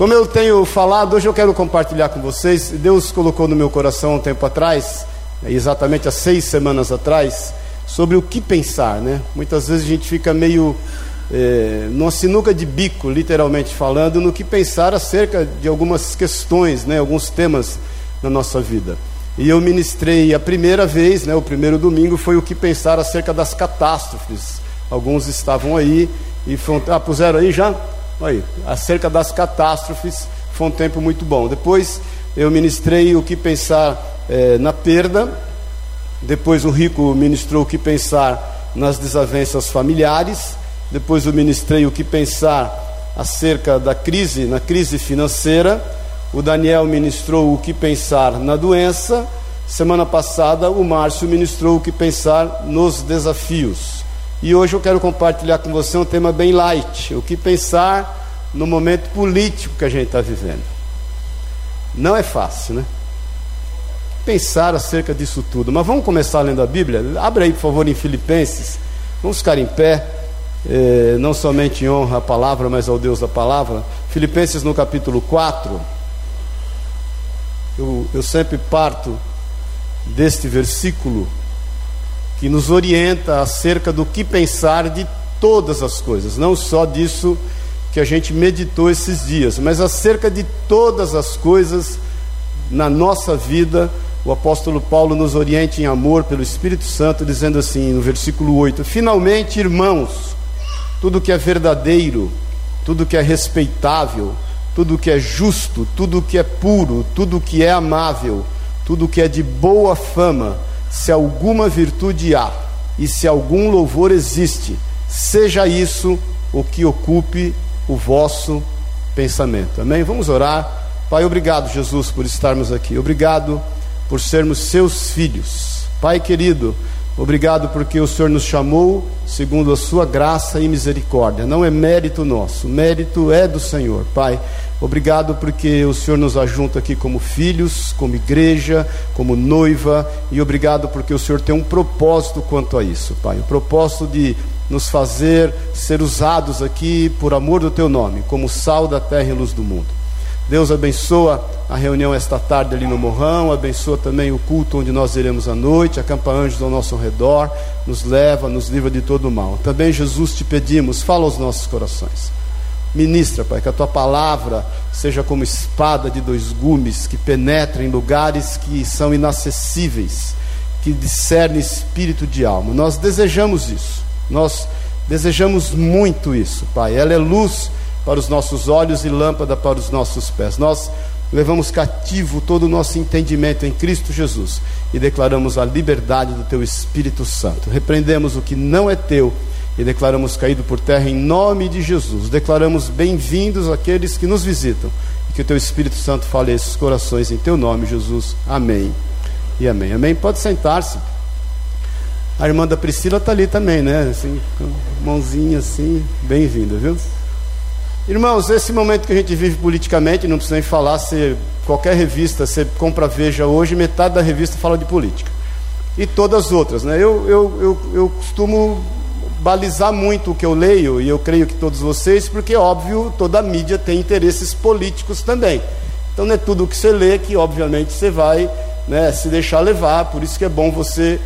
Como eu tenho falado, hoje eu quero compartilhar com vocês. Deus colocou no meu coração um tempo atrás, exatamente há seis semanas atrás, sobre o que pensar, né? Muitas vezes a gente fica meio é, numa sinuca de bico, literalmente falando, no que pensar acerca de algumas questões, né? Alguns temas na nossa vida. E eu ministrei a primeira vez, né? O primeiro domingo foi o que pensar acerca das catástrofes. Alguns estavam aí e foram, ah, puseram aí já? Aí, acerca das catástrofes, foi um tempo muito bom. Depois eu ministrei o que pensar é, na perda, depois o Rico ministrou o que pensar nas desavenças familiares, depois eu ministrei o que pensar acerca da crise, na crise financeira, o Daniel ministrou o que pensar na doença, semana passada o Márcio ministrou o que pensar nos desafios. E hoje eu quero compartilhar com você um tema bem light: o que pensar no momento político que a gente está vivendo. Não é fácil, né? Pensar acerca disso tudo. Mas vamos começar lendo a Bíblia? Abre aí, por favor, em Filipenses. Vamos ficar em pé, eh, não somente em honra à palavra, mas ao Deus da palavra. Filipenses no capítulo 4. Eu, eu sempre parto deste versículo que nos orienta acerca do que pensar de todas as coisas, não só disso que a gente meditou esses dias, mas acerca de todas as coisas na nossa vida. O apóstolo Paulo nos orienta em amor pelo Espírito Santo, dizendo assim no versículo 8: Finalmente, irmãos, tudo que é verdadeiro, tudo que é respeitável, tudo que é justo, tudo que é puro, tudo que é amável, tudo que é de boa fama, se alguma virtude há e se algum louvor existe, seja isso o que ocupe o vosso pensamento. Amém? Vamos orar. Pai, obrigado, Jesus, por estarmos aqui. Obrigado por sermos seus filhos. Pai querido, obrigado porque o Senhor nos chamou segundo a sua graça e misericórdia. Não é mérito nosso, o mérito é do Senhor. Pai, Obrigado porque o Senhor nos ajunta aqui como filhos, como igreja, como noiva, e obrigado porque o Senhor tem um propósito quanto a isso, Pai. O propósito de nos fazer ser usados aqui por amor do Teu nome, como sal da terra e luz do mundo. Deus abençoa a reunião esta tarde ali no Morrão, abençoa também o culto onde nós iremos à noite, acampa anjos ao nosso redor, nos leva, nos livra de todo o mal. Também, Jesus, te pedimos, fala aos nossos corações. Ministra, Pai, que a tua palavra seja como espada de dois gumes que penetra em lugares que são inacessíveis, que discerne espírito de alma. Nós desejamos isso. Nós desejamos muito isso, Pai. Ela é luz para os nossos olhos e lâmpada para os nossos pés. Nós levamos cativo todo o nosso entendimento em Cristo Jesus e declaramos a liberdade do teu Espírito Santo. Repreendemos o que não é teu e declaramos caído por terra em nome de Jesus. Declaramos bem-vindos aqueles que nos visitam e que o teu Espírito Santo fale esses corações em teu nome, Jesus. Amém. E amém. Amém. Pode sentar-se. A irmã da Priscila está ali também, né? Assim, mãozinha assim, bem-vinda, viu? Irmãos, esse momento que a gente vive politicamente, não precisa nem falar, se qualquer revista, você compra Veja hoje, metade da revista fala de política. E todas as outras, né? Eu, eu, eu, eu costumo balizar muito o que eu leio, e eu creio que todos vocês, porque, óbvio, toda a mídia tem interesses políticos também. Então, não é tudo o que você lê que, obviamente, você vai né, se deixar levar, por isso que é bom você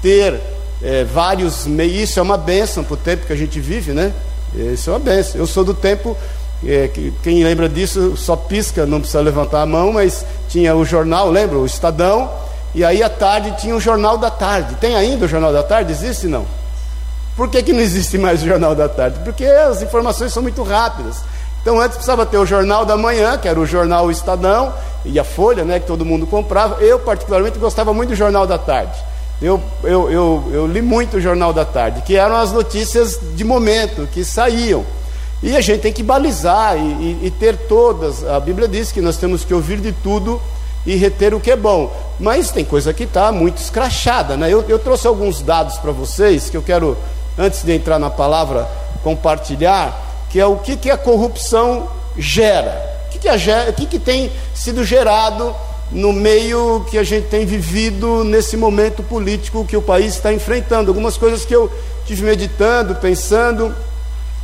ter é, vários meios. Isso é uma bênção para o tempo que a gente vive, né? Isso é uma bênção. Eu sou do tempo, é, que, quem lembra disso só pisca, não precisa levantar a mão, mas tinha o jornal, lembra? O Estadão, e aí à tarde tinha o Jornal da Tarde. Tem ainda o Jornal da Tarde? Existe não? Por que, que não existe mais o Jornal da Tarde? Porque as informações são muito rápidas. Então antes precisava ter o Jornal da Manhã, que era o Jornal Estadão, e a Folha, né, que todo mundo comprava. Eu, particularmente, gostava muito do Jornal da Tarde. Eu, eu, eu, eu li muito o Jornal da Tarde, que eram as notícias de momento, que saíam. E a gente tem que balizar e, e, e ter todas. A Bíblia diz que nós temos que ouvir de tudo e reter o que é bom. Mas tem coisa que está muito escrachada. Né? Eu, eu trouxe alguns dados para vocês que eu quero antes de entrar na palavra, compartilhar, que é o que, que a corrupção gera. O que, que, a, o que, que tem sido gerado no meio que a gente tem vivido nesse momento político que o país está enfrentando. Algumas coisas que eu tive meditando, pensando,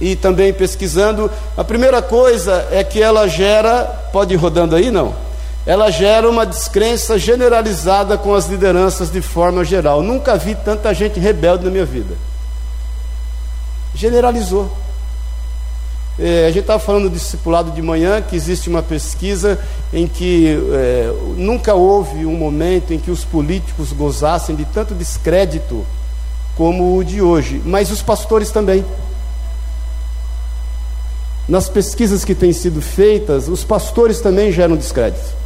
e também pesquisando, a primeira coisa é que ela gera, pode ir rodando aí não? Ela gera uma descrença generalizada com as lideranças de forma geral. Nunca vi tanta gente rebelde na minha vida. Generalizou. É, a gente estava falando do discipulado de manhã, que existe uma pesquisa em que é, nunca houve um momento em que os políticos gozassem de tanto descrédito como o de hoje, mas os pastores também. Nas pesquisas que têm sido feitas, os pastores também geram descrédito.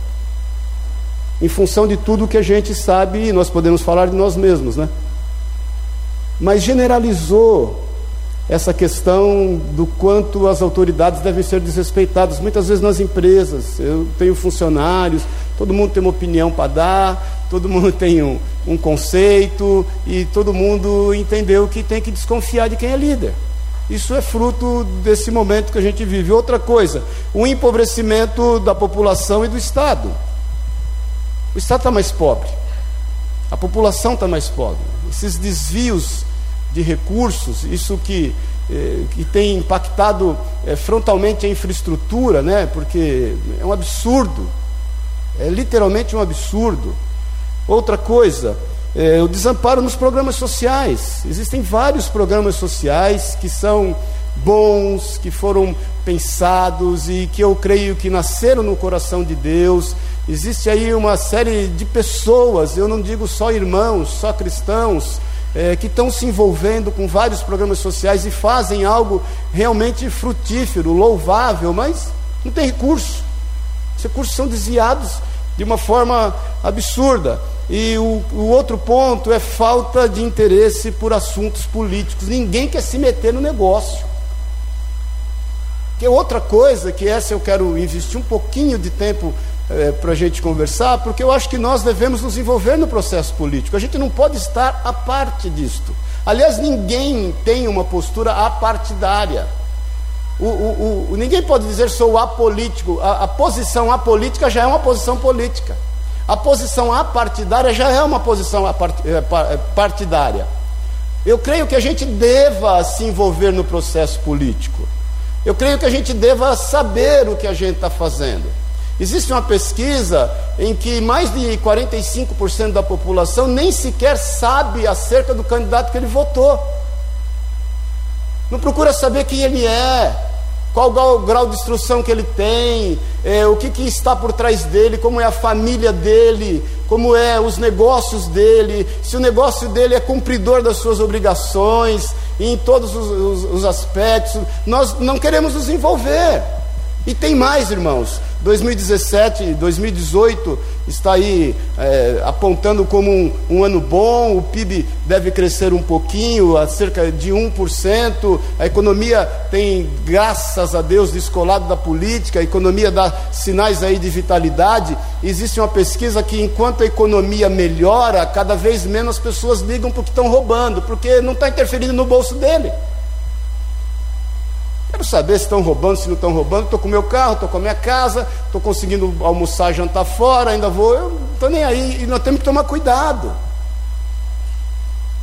Em função de tudo que a gente sabe, nós podemos falar de nós mesmos, né? Mas generalizou essa questão do quanto as autoridades devem ser desrespeitadas. Muitas vezes nas empresas, eu tenho funcionários, todo mundo tem uma opinião para dar, todo mundo tem um, um conceito, e todo mundo entendeu que tem que desconfiar de quem é líder. Isso é fruto desse momento que a gente vive. Outra coisa, o empobrecimento da população e do Estado. O Estado está mais pobre, a população está mais pobre. Esses desvios de recursos, isso que, eh, que tem impactado eh, frontalmente a infraestrutura, né? porque é um absurdo, é literalmente um absurdo. Outra coisa, é, o desamparo nos programas sociais. Existem vários programas sociais que são bons, que foram pensados e que eu creio que nasceram no coração de Deus. Existe aí uma série de pessoas, eu não digo só irmãos, só cristãos, é, que estão se envolvendo com vários programas sociais e fazem algo realmente frutífero, louvável, mas não tem recurso. Os recursos são desviados de uma forma absurda. E o, o, outro ponto é falta de interesse por assuntos políticos. Ninguém quer se meter no negócio. Que é outra coisa, que essa eu quero investir um pouquinho de tempo é, para a gente conversar, porque eu acho que nós devemos nos envolver no processo político. A gente não pode estar à parte disto. Aliás, ninguém tem uma postura apartidária. O, o, o, ninguém pode dizer sou apolítico. A, a posição apolítica já é uma posição política. A posição apartidária já é uma posição é, é, partidária. Eu creio que a gente deva se envolver no processo político. Eu creio que a gente deva saber o que a gente está fazendo. Existe uma pesquisa em que mais de 45% da população nem sequer sabe acerca do candidato que ele votou. Não procura saber quem ele é, qual o grau de instrução que ele tem, é, o que, que, está por trás dele, como é a família dele, como é os negócios dele, se o negócio dele é cumpridor das suas obrigações, em todos os, os, os aspectos. Nós não queremos nos envolver. E tem mais, irmãos. 2017, 2018 está aí é, apontando como um, um, ano bom, o PIB deve crescer um pouquinho, a cerca de 1%, a economia tem, graças a Deus, descolado da política, a economia dá sinais aí de vitalidade. Existe uma pesquisa que enquanto a economia melhora, cada vez menos pessoas ligam porque estão roubando, porque não está interferindo no bolso dele. Quero saber se estão roubando, se não estão roubando. Estou com meu carro, estou com a minha casa, estou conseguindo almoçar, jantar fora, ainda vou. Eu não estou nem aí. E nós temos que tomar cuidado.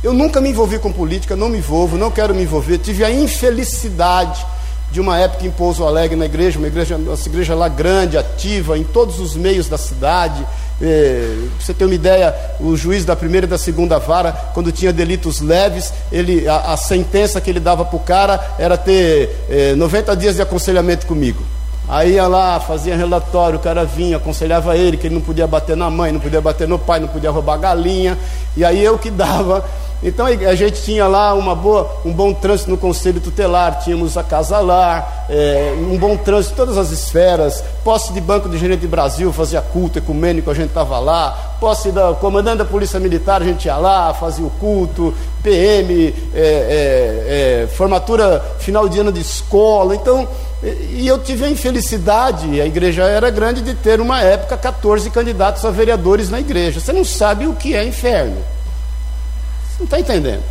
Eu nunca me envolvi com política, não me envolvo, não quero me envolver. Tive a infelicidade de uma época em Pouso Alegre na igreja, uma igreja, uma igreja lá grande, ativa, em todos os meios da cidade. É, você ter uma ideia, o juiz da primeira e da segunda vara, quando tinha delitos leves, ele, a, a sentença que ele dava para o cara era ter é, 90 dias de aconselhamento comigo. Aí ia lá, fazia relatório, o cara vinha, aconselhava ele que ele não podia bater na mãe, não podia bater no pai, não podia roubar galinha, e aí eu que dava então a gente tinha lá uma boa, um bom trânsito no conselho tutelar, tínhamos a casa lá, é, um bom trânsito em todas as esferas, posse de banco de gerente de Brasil, fazia culto ecumênico, a gente estava lá, posse da comandante da polícia militar, a gente ia lá, fazia o culto, PM, é, é, formatura final de ano de escola, então, e eu tive a infelicidade, a igreja era grande, de ter uma época 14 candidatos a vereadores na igreja. Você não sabe o que é inferno. Não está entendendo.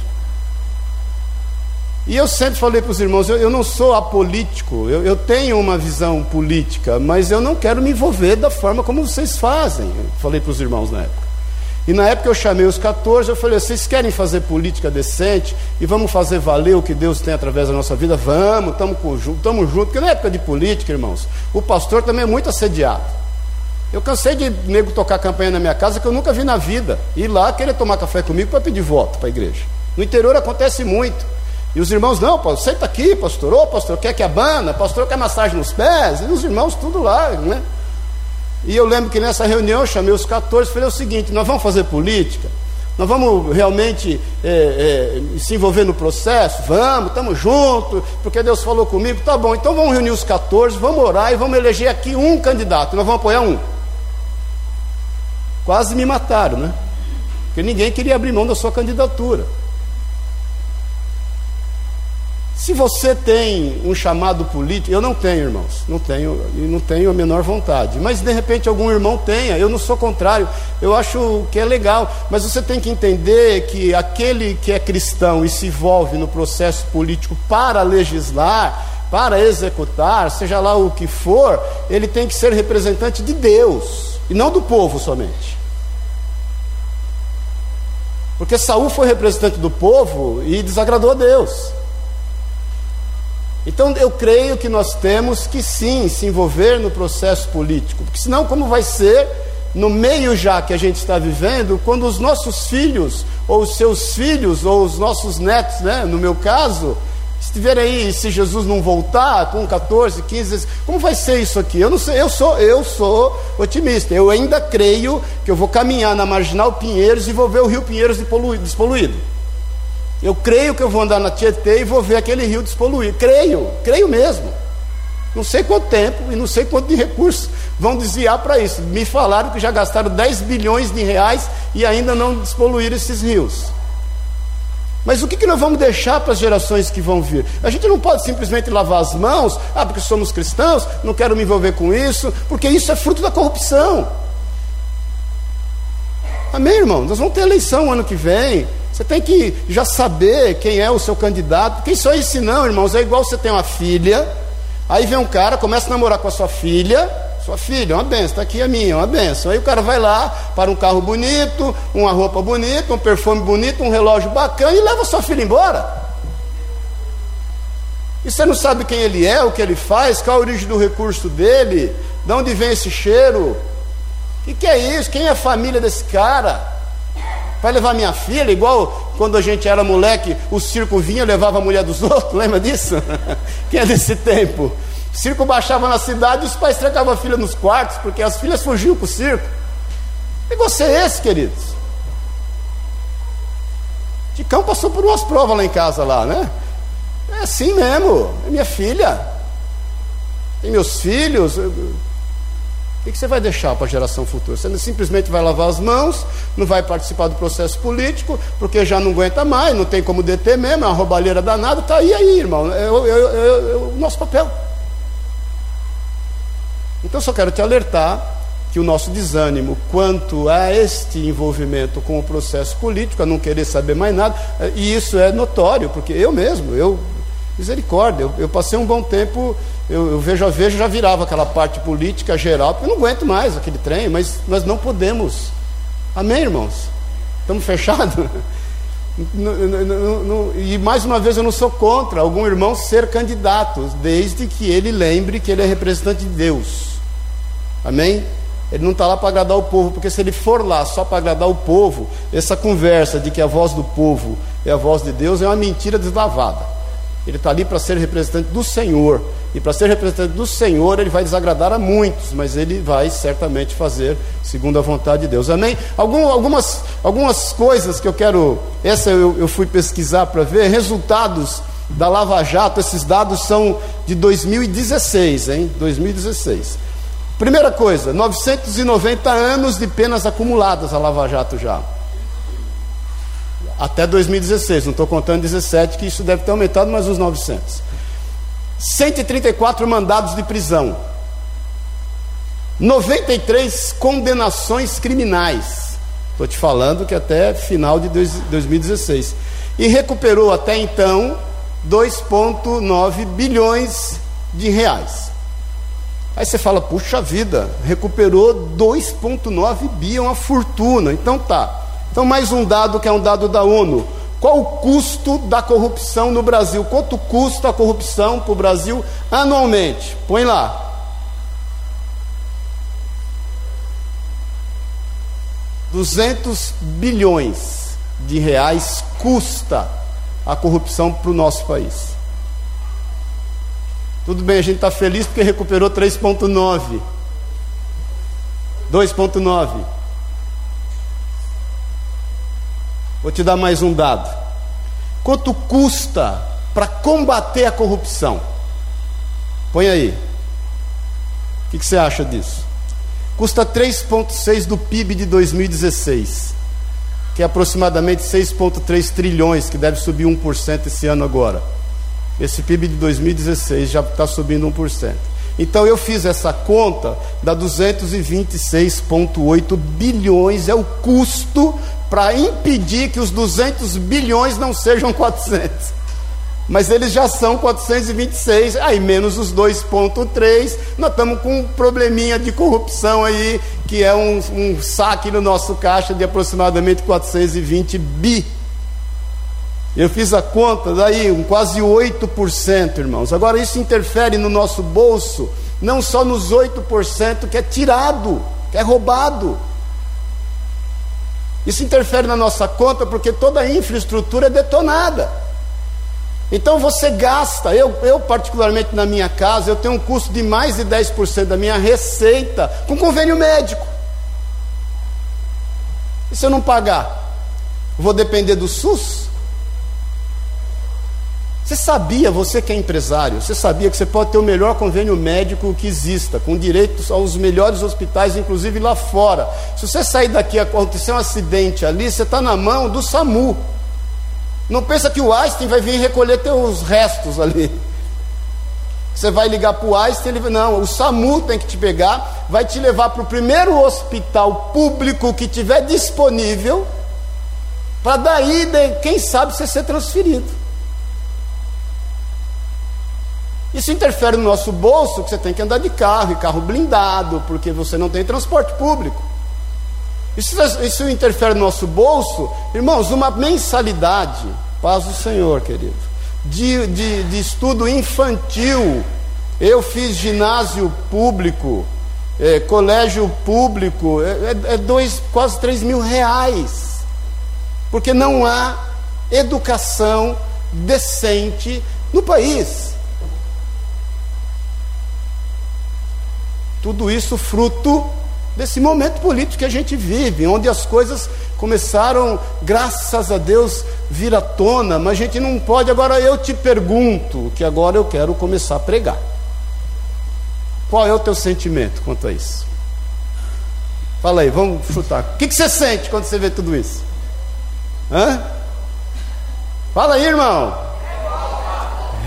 E eu sempre falei para os irmãos: eu, eu, não sou apolítico, eu, eu, tenho uma visão política, mas eu não quero me envolver da forma como vocês fazem. Eu falei para os irmãos na época. E na época eu chamei os 14, eu falei: vocês querem fazer política decente e vamos fazer valer o que Deus tem através da nossa vida? Vamos, estamos juntos. Porque na época de política, irmãos, o pastor também é muito assediado. Eu cansei de nego tocar campanha na minha casa que eu nunca vi na vida. Ir lá querer tomar café comigo para pedir voto para a igreja. No interior acontece muito. E os irmãos, não, pastor, senta aqui, pastor, ô pastor, quer que abana, pastor quer massagem nos pés, e os irmãos tudo lá, né? E eu lembro que nessa reunião eu chamei os 14 e falei o seguinte: nós vamos fazer política? Nós vamos realmente é, é, se envolver no processo? Vamos, estamos juntos, porque Deus falou comigo. Tá bom, então vamos reunir os 14, vamos orar e vamos eleger aqui um candidato. Nós vamos apoiar um. Quase me mataram, né? Porque ninguém queria abrir mão da sua candidatura. Se você tem um chamado político, eu não tenho, irmãos, não tenho, e não tenho a menor vontade. Mas de repente algum irmão tenha, eu não sou contrário, eu acho que é legal. Mas você tem que entender que aquele que é cristão e se envolve no processo político para legislar, para executar, seja lá o que for, ele tem que ser representante de Deus e não do povo somente. Porque Saul foi representante do povo e desagradou a Deus. Então eu creio que nós temos que sim se envolver no processo político, porque senão como vai ser no meio já que a gente está vivendo, quando os nossos filhos, ou os seus filhos, ou os nossos netos, né, no meu caso, estiverem aí, se Jesus não voltar com 14, 15, como vai ser isso aqui? Eu não sei, eu sou, eu sou otimista. Eu ainda creio que eu vou caminhar na Marginal Pinheiros e vou ver o Rio Pinheiros despoluído. Eu creio que eu vou andar na Tietê e vou ver aquele rio despoluído. Creio, creio mesmo. Não sei quanto tempo e não sei quanto de recursos vão desviar para isso. Me falaram que já gastaram 10 bilhões de reais e ainda não despoluíram esses rios. Mas o que, nós vamos deixar para as gerações que vão vir? A gente não pode simplesmente lavar as mãos, ah, porque somos cristãos, não quero me envolver com isso, porque isso é fruto da corrupção. Amém, irmão? Nós vamos ter eleição ano que vem. Você tem que já saber quem é o seu candidato. Só isso não, irmãos, é igual você tem uma filha, aí vem um cara, começa a namorar com a sua filha, sua filha, é uma benção, está aqui a minha, é uma benção. Aí o cara vai lá para um carro bonito, uma roupa bonita, um perfume bonito, um relógio bacana e leva sua filha embora. E você não sabe quem ele é, o que ele faz, qual a origem do recurso dele, de onde vem esse cheiro. O que, que é isso? Quem é a família desse cara? Vai levar minha filha, igual quando a gente era moleque, o circo vinha levava a mulher dos outros, lembra disso? Quem é desse tempo? Circo baixava na cidade e os pais trancavam a filha nos quartos, porque as filhas fugiam para o circo. E você é esse, queridos? Ticão passou por umas provas lá em casa, lá, né? É assim mesmo, é minha filha. Tem meus filhos. O que você vai deixar para a geração futura? Você simplesmente vai lavar as mãos, não vai participar do processo político, porque já não aguenta mais, não tem como deter mesmo, é uma roubalheira danada, está aí, aí, irmão. É, é, é, é o nosso papel. Então, só quero te alertar que o nosso desânimo quanto a este envolvimento com o processo político, a não querer saber mais nada, e isso é notório, porque eu mesmo, eu Misericórdia, eu, eu, passei um bom tempo, eu, eu, vejo a vejo, já virava aquela parte política geral, porque eu não aguento mais aquele trem, mas nós não podemos. Amém, irmãos? Estamos fechados? E mais uma vez eu não sou contra algum irmão ser candidato, desde que ele lembre que ele é representante de Deus. Amém? Ele não está lá para agradar o povo, porque se ele for lá só para agradar o povo, essa conversa de que a voz do povo é a voz de Deus é uma mentira deslavada. Ele está ali para ser representante do Senhor. E para ser representante do Senhor, ele vai desagradar a muitos, mas ele vai certamente fazer segundo a vontade de Deus. Amém? Algum, algumas, algumas coisas que eu quero. Essa eu, eu fui pesquisar para ver. Resultados da Lava Jato, esses dados são de 2016, hein? 2016. Primeira coisa, 990 anos de penas acumuladas a Lava Jato já até 2016, não estou contando 17, que isso deve ter aumentado mais uns 900. 134 mandados de prisão, 93 condenações criminais. Estou te falando que até final de 2016. E recuperou até então 2,9 bilhões de reais. Aí você fala, puxa vida, recuperou 2,9 bi, é uma fortuna. Então tá. Então, mais um dado que é um dado da ONU. Qual o custo da corrupção no Brasil? Quanto custa a corrupção para o Brasil anualmente? Põe lá. Duzentos bilhões de reais custa a corrupção para o nosso país. Tudo bem, a gente está feliz porque recuperou 3,9. 2,9. Vou te dar mais um dado. Quanto custa para combater a corrupção? Põe aí. O que, que você acha disso? Custa 3,6 do PIB de 2016, que é aproximadamente 6,3 trilhões, que deve subir 1% esse ano agora. Esse PIB de 2016 já está subindo 1%. Então eu fiz essa conta, dá 226,8 bilhões, é o custo para impedir que os 200 bilhões não sejam 400. Mas eles já são 426, aí menos os 2,3, nós estamos com um probleminha de corrupção aí, que é um, um saque no nosso caixa de aproximadamente 420 bi eu fiz a conta, daí um quase 8%, irmãos. Agora isso interfere no nosso bolso, não só nos 8% que é tirado, que é roubado. Isso interfere na nossa conta porque toda a infraestrutura é detonada. Então você gasta, eu, eu particularmente na minha casa, eu tenho um custo de mais de 10% da minha receita com convênio médico. E se eu não pagar? Vou depender do SUS? Você sabia, você que é empresário, você sabia que você pode ter o melhor convênio médico que exista, com direitos aos melhores hospitais, inclusive lá fora. Se você sair daqui e acontecer um acidente ali, você está na mão do SAMU. Não pensa que o Einstein vai vir recolher teus restos ali. Você vai ligar para o Einstein, ele não, o SAMU tem que te pegar, vai te levar para o primeiro hospital público que tiver disponível, para daí, quem sabe, você ser transferido. Isso interfere no nosso bolso, que você tem que andar de carro, e carro blindado, porque você não tem transporte público. Isso, isso interfere no nosso bolso, irmãos, uma mensalidade, paz do Senhor, querido, de, de, de estudo infantil. Eu fiz ginásio público, é, colégio público, é, é, é dois, quase três mil reais, porque não há educação decente no país. Tudo isso fruto desse momento político que a gente vive, onde as coisas começaram, graças a Deus, vir à tona, mas a gente não pode. Agora eu te pergunto, que agora eu quero começar a pregar. Qual é o teu sentimento quanto a isso? Fala aí, vamos chutar. O que, que você sente quando você vê tudo isso? Hã? Fala aí, irmão.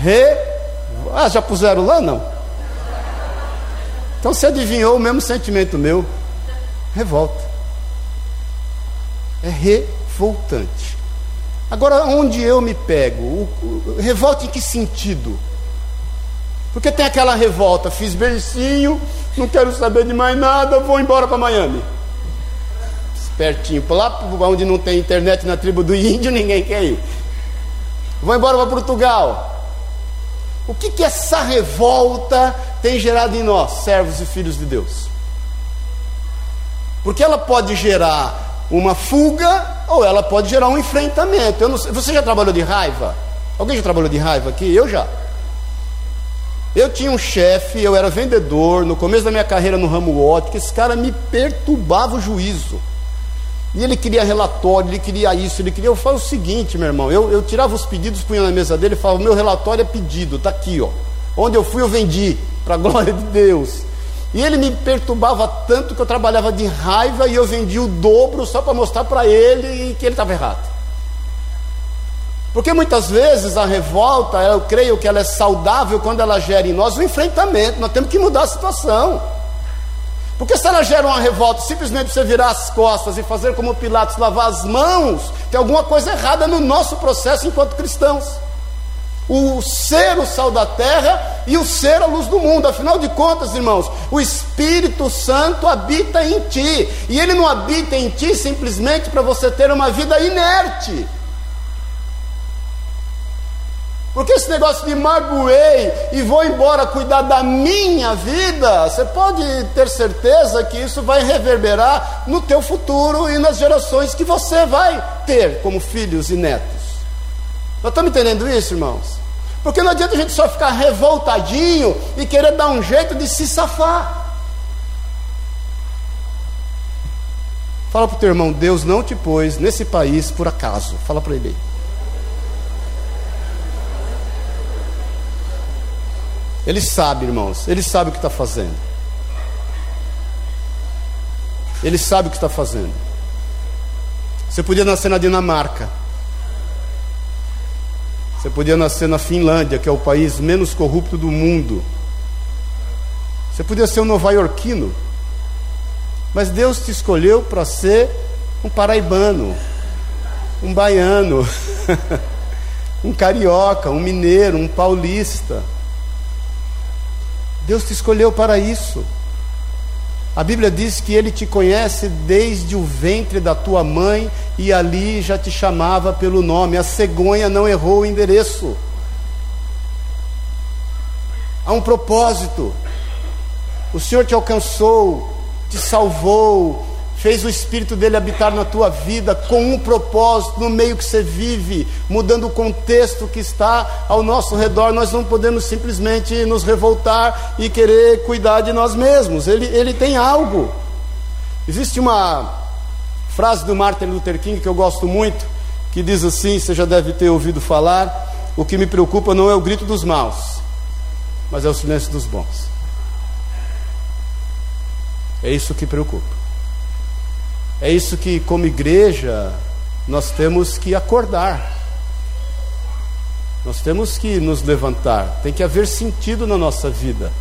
Re... Ah, já puseram lá? Não. Então você adivinhou o mesmo sentimento meu? Revolta. É revoltante. Agora, onde eu me pego? O, o, revolta em que sentido? Porque tem aquela revolta, fiz bercinho, não quero saber de mais nada, vou embora para Miami. Pertinho, lá onde não tem internet na tribo do índio, ninguém quer ir. Vou embora para Portugal. O que, que essa revolta tem gerado em nós, servos e filhos de Deus? Porque ela pode gerar uma fuga ou ela pode gerar um enfrentamento. Sei, você já trabalhou de raiva? Alguém já trabalhou de raiva aqui? Eu já. Eu tinha um chefe, eu era vendedor, no começo da minha carreira no ramo ótico, esse cara me perturbava o juízo. E ele queria relatório, ele queria isso, ele queria. Eu falo o seguinte, meu irmão, eu, eu tirava os pedidos, punha na mesa dele e falava: meu relatório é pedido, está aqui, ó. Onde eu fui, eu vendi, para a glória de Deus. E ele me perturbava tanto que eu trabalhava de raiva e eu vendia o dobro só para mostrar para ele que ele estava errado. Porque muitas vezes a revolta, eu creio que ela é saudável quando ela gera em nós o um enfrentamento, nós temos que mudar a situação. Porque se ela gera uma revolta simplesmente você virar as costas e fazer como Pilatos, lavar as mãos, tem alguma coisa errada no nosso processo enquanto cristãos. o ser o sal da terra e o ser a luz do mundo. Afinal de contas, irmãos, o Espírito Santo habita em ti, e ele não habita em ti simplesmente para você ter uma vida inerte. Porque esse negócio de magoei e vou embora cuidar da minha vida, você pode ter certeza que isso vai reverberar no teu futuro e nas gerações que você vai ter como filhos e netos. Nós estamos entendendo isso, irmãos? Porque não adianta a gente só ficar revoltadinho e querer dar um jeito de se safar. Fala para o teu irmão, Deus não te pôs nesse país por acaso. Fala para ele. Ele sabe, irmãos, ele sabe o que está fazendo. Ele sabe o que está fazendo. Você podia nascer na Dinamarca. Você podia nascer na Finlândia, que é o país menos corrupto do mundo. Você podia ser um nova-iorquino. Mas Deus te escolheu para ser um paraibano, um baiano, um carioca, um mineiro, um paulista. Deus te escolheu para isso. A Bíblia diz que ele te conhece desde o ventre da tua mãe e ali já te chamava pelo nome. A cegonha não errou o endereço. Há um propósito. O Senhor te alcançou, te salvou, fez o Espírito dele habitar na tua vida com um propósito no meio que você vive, mudando o contexto que está ao nosso redor. Nós não podemos simplesmente nos revoltar e querer cuidar de nós mesmos. Ele, ele tem algo. Existe uma frase do Martin Luther King que eu gosto muito, que diz assim: você já deve ter ouvido falar. O que me preocupa não é o grito dos maus, mas é o silêncio dos bons. É isso que preocupa. É isso que, como igreja, nós temos que acordar. Nós temos que nos levantar. Tem que haver sentido na nossa vida.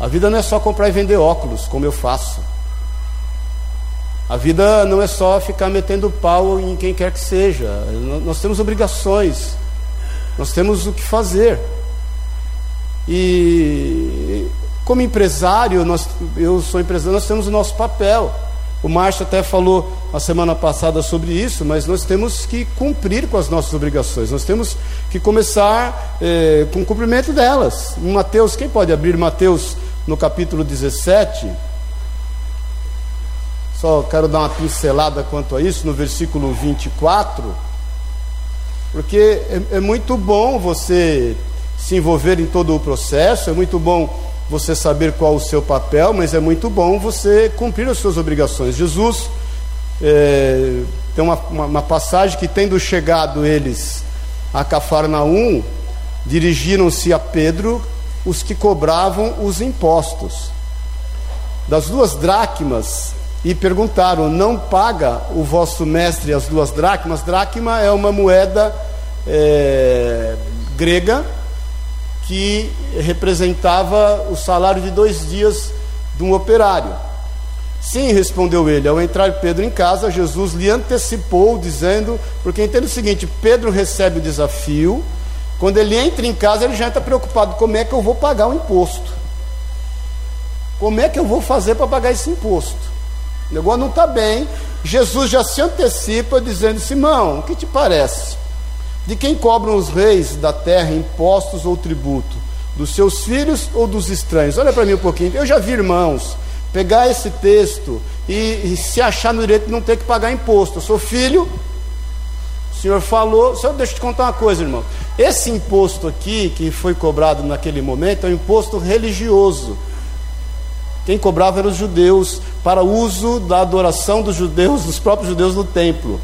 A vida não é só comprar e vender óculos, como eu faço. A vida não é só ficar metendo pau em quem quer que seja. Nós temos obrigações. Nós temos o que fazer. E como empresário, nós, eu sou empresário, nós temos o nosso papel. O Márcio até falou a semana passada sobre isso, mas nós temos que cumprir com as nossas obrigações, nós temos que começar eh, com o cumprimento delas. Em Mateus, quem pode abrir Mateus no capítulo 17? Só quero dar uma pincelada quanto a isso, no versículo 24, porque é, é muito bom você se envolver em todo o processo, é muito bom você saber qual o seu papel, mas é muito bom você cumprir as suas obrigações. Jesus é, tem uma, uma, uma, passagem que, tendo chegado eles a Cafarnaum, dirigiram-se a Pedro os que cobravam os impostos das duas dracmas e perguntaram: Não paga o vosso mestre as duas dracmas? Dracma é uma moeda é, grega que representava o salário de dois dias de um operário. Sim, respondeu ele. Ao entrar Pedro em casa, Jesus lhe antecipou, dizendo: porque entende o seguinte: Pedro recebe o desafio, quando ele entra em casa, ele já está preocupado: como é que eu vou pagar o imposto? Como é que eu vou fazer para pagar esse imposto? O negócio não está bem. Jesus já se antecipa, dizendo: Simão, o que te parece? De quem cobram os reis da terra impostos ou tributo? Dos seus filhos ou dos estranhos? Olha para mim um pouquinho. Eu já vi irmãos pegar esse texto e, e, se achar no direito de não ter que pagar imposto. Eu sou filho, o senhor falou. Só deixa eu te contar uma coisa, irmão. Esse imposto aqui, que foi cobrado naquele momento, é um imposto religioso. Quem cobrava eram os judeus, para uso da adoração dos judeus, dos próprios judeus no templo.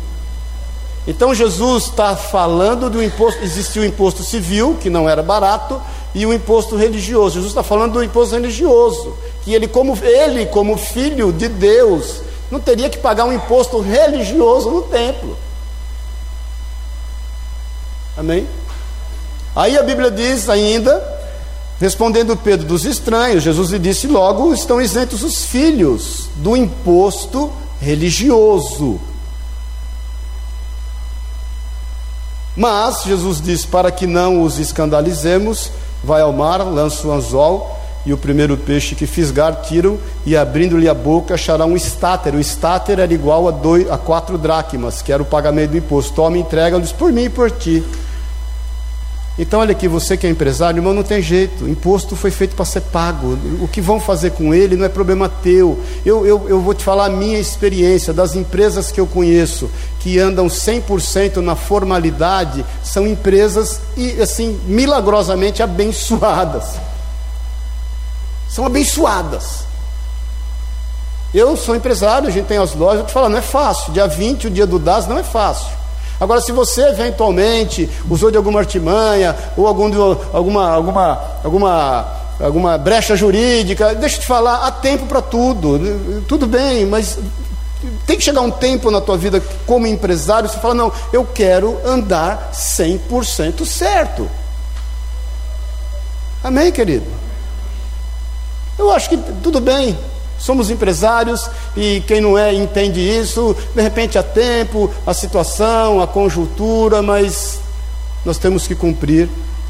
Então Jesus está falando do imposto, existia o imposto civil, que não era barato, e o imposto religioso. Jesus está falando do imposto religioso, que ele como, ele, como filho de Deus, não teria que pagar um imposto religioso no templo. Amém? Aí a Bíblia diz ainda, respondendo Pedro dos estranhos, Jesus lhe disse logo: estão isentos os filhos do imposto religioso. Mas Jesus diz: para que não os escandalizemos, vai ao mar, lança o anzol, e o primeiro peixe que fisgar, tira e abrindo-lhe a boca, achará um estáter. O estáter era igual a, dois, a quatro dracmas, que era o pagamento do imposto. Toma entrega-lhes por mim e por ti. Então, olha aqui, você que é empresário, irmão, não tem jeito. Imposto foi feito para ser pago. O que vão fazer com ele não é problema teu. Eu, eu, eu vou te falar a minha experiência das empresas que eu conheço, que andam 100% na formalidade, são empresas, e assim, milagrosamente abençoadas. São abençoadas. Eu sou empresário, a gente tem as lojas, eu te falo, não é fácil. Dia 20, o dia do DAS, não é fácil. Agora, se você eventualmente usou de alguma artimanha ou algum, alguma, alguma, alguma, alguma brecha jurídica, deixa eu te falar, há tempo para tudo. Tudo bem, mas tem que chegar um tempo na tua vida como empresário, você fala, não, eu quero andar 100% certo. Amém, querido? Eu acho que tudo bem, Somos empresários e quem não é entende isso. De repente há tempo, a situação, a conjuntura, mas nós temos que cumprir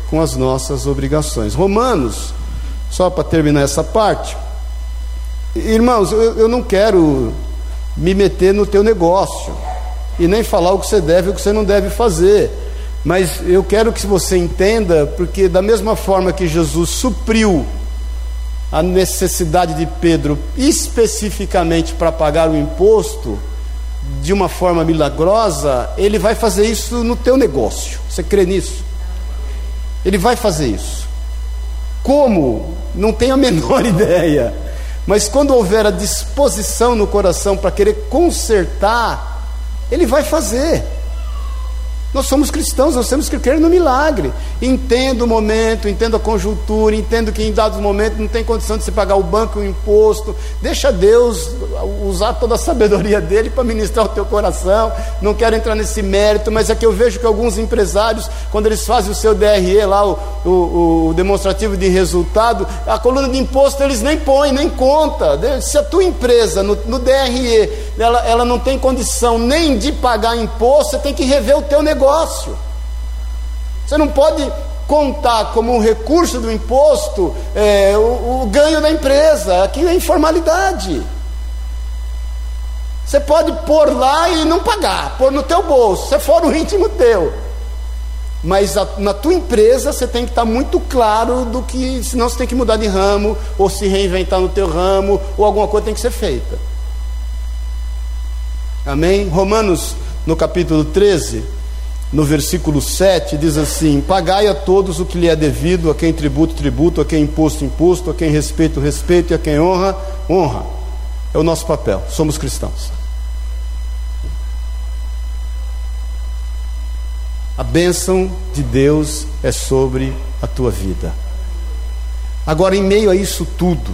com as nossas obrigações. Romanos, só para terminar essa parte, irmãos, eu, eu não quero me meter no teu negócio e nem falar o que você deve e o que você não deve fazer. Mas eu quero que você entenda, porque da mesma forma que Jesus supriu a necessidade de Pedro especificamente para pagar o imposto de uma forma milagrosa, ele vai fazer isso no teu negócio. Você crê nisso? Ele vai fazer isso. Como? Não tenho a menor ideia. Mas quando houver a disposição no coração para querer consertar, ele vai fazer. Nós somos cristãos, nós temos que crer no milagre. Entendo o momento, entendo a conjuntura, entendo que em dados momentos não tem condição de se pagar o banco o imposto. Deixa Deus usar toda a sabedoria dele para ministrar o teu coração. Não quero entrar nesse mérito, mas é que eu vejo que alguns empresários, quando eles fazem o seu DRE lá, o, o, o demonstrativo de resultado, a coluna de imposto eles nem põem, nem conta. Se a tua empresa no, no DRE ela, ela não tem condição nem de pagar imposto, você tem que rever o teu negócio negócio. Você não pode contar como um recurso do imposto é, o, o ganho da empresa. Aqui é informalidade. Você pode pôr lá e não pagar, pôr no teu bolso, se for o íntimo teu. Mas a, na tua empresa você tem que estar muito claro do que, senão você tem que mudar de ramo, ou se reinventar no teu ramo, ou alguma coisa tem que ser feita. Amém? Romanos, no capítulo 13, no versículo 7, diz assim: Pagai a todos o que lhe é devido, a quem tributo, tributo, a quem imposto, imposto, a quem respeito, respeito, e a quem honra, honra. É o nosso papel, somos cristãos. A bênção de Deus é sobre a tua vida. Agora, em meio a isso tudo,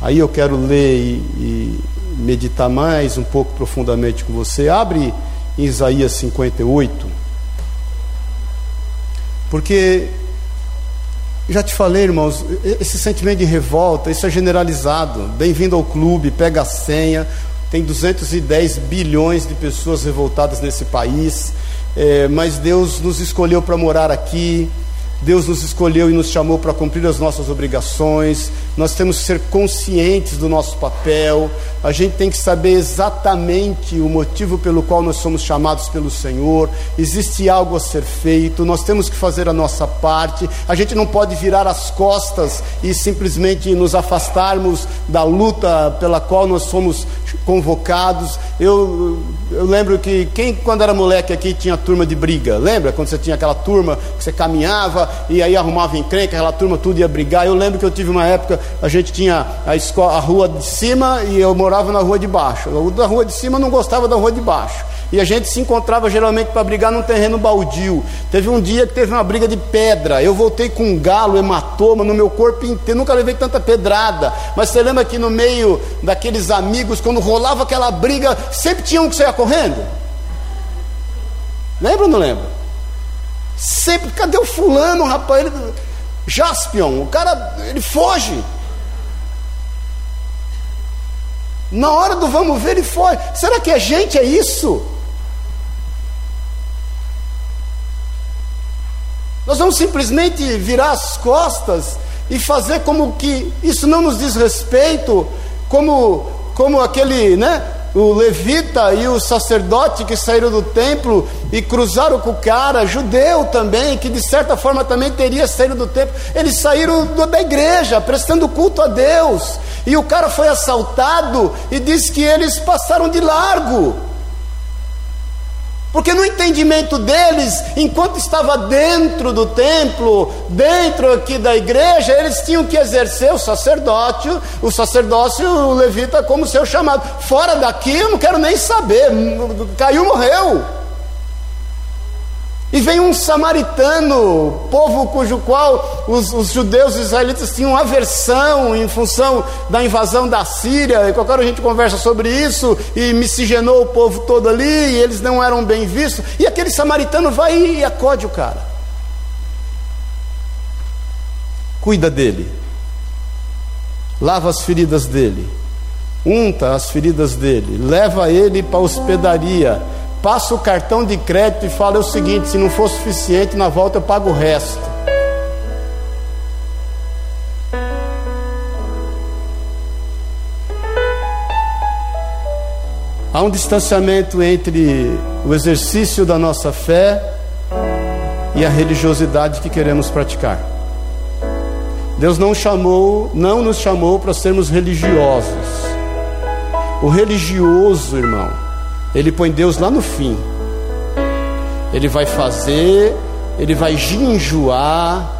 aí eu quero ler e, e meditar mais um pouco profundamente com você. Abre em Isaías 58. Porque, já te falei, irmãos, esse sentimento de revolta, isso é generalizado. Bem-vindo ao clube, pega a senha. Tem 210 bilhões de pessoas revoltadas nesse país, é, mas Deus nos escolheu para morar aqui. Deus nos escolheu e nos chamou para cumprir as nossas obrigações, nós temos que ser conscientes do nosso papel, a gente tem que saber exatamente o motivo pelo qual nós somos chamados pelo Senhor, existe algo a ser feito, nós temos que fazer a nossa parte, a gente não pode virar as costas e simplesmente nos afastarmos da luta pela qual nós somos convocados. Eu, eu lembro que quem, quando era moleque aqui, tinha turma de briga, lembra? Quando você tinha aquela turma que você caminhava e aí arrumava encrenca, aquela turma tudo ia brigar. Eu lembro que eu tive uma época a gente tinha a, escola, a rua de cima e eu morava na rua de baixo. O da rua de cima não gostava da rua de baixo. E a gente se encontrava geralmente para brigar num terreno baldio. Teve um dia que teve uma briga de pedra. Eu voltei com um galo, hematoma no meu corpo inteiro. Nunca levei tanta pedrada. Mas você lembra que no meio daqueles amigos, quando rolava aquela briga, sempre tinha um que saia correndo? Lembra ou não lembra? Sempre, cadê o fulano, rapaz? Ele, Jaspion, o cara, ele foge. Na hora do vamos ver, ele foge. Será que a gente é isso? Nós vamos simplesmente virar as costas e fazer como que isso não nos diz respeito, como, como aquele, né? O levita e o sacerdote que saíram do templo e cruzaram com o cara, judeu também, que de certa forma também teria saído do templo, eles saíram da igreja, prestando culto a Deus, e o cara foi assaltado e diz que eles passaram de largo. Porque no entendimento deles, enquanto estava dentro do templo, dentro aqui da igreja, eles tinham que exercer o sacerdócio, o sacerdócio, o levita como seu chamado. Fora daqui eu não quero nem saber, caiu, morreu. E vem um samaritano, povo cujo qual os, os judeus os israelitas tinham aversão em função da invasão da Síria, e qualquer hora a gente conversa sobre isso, e miscigenou o povo todo ali, e eles não eram bem vistos, e aquele samaritano vai e acode o cara. Cuida dele, lava as feridas dele, unta as feridas dele, leva ele para a hospedaria, passa o cartão de crédito e fala o seguinte: se não for suficiente, na volta eu pago o resto. Há um distanciamento entre o exercício da nossa fé e a religiosidade que queremos praticar. Deus não chamou, não nos chamou para sermos religiosos. O religioso, irmão, ele põe Deus lá no fim. Ele vai fazer, ele vai ginjuar.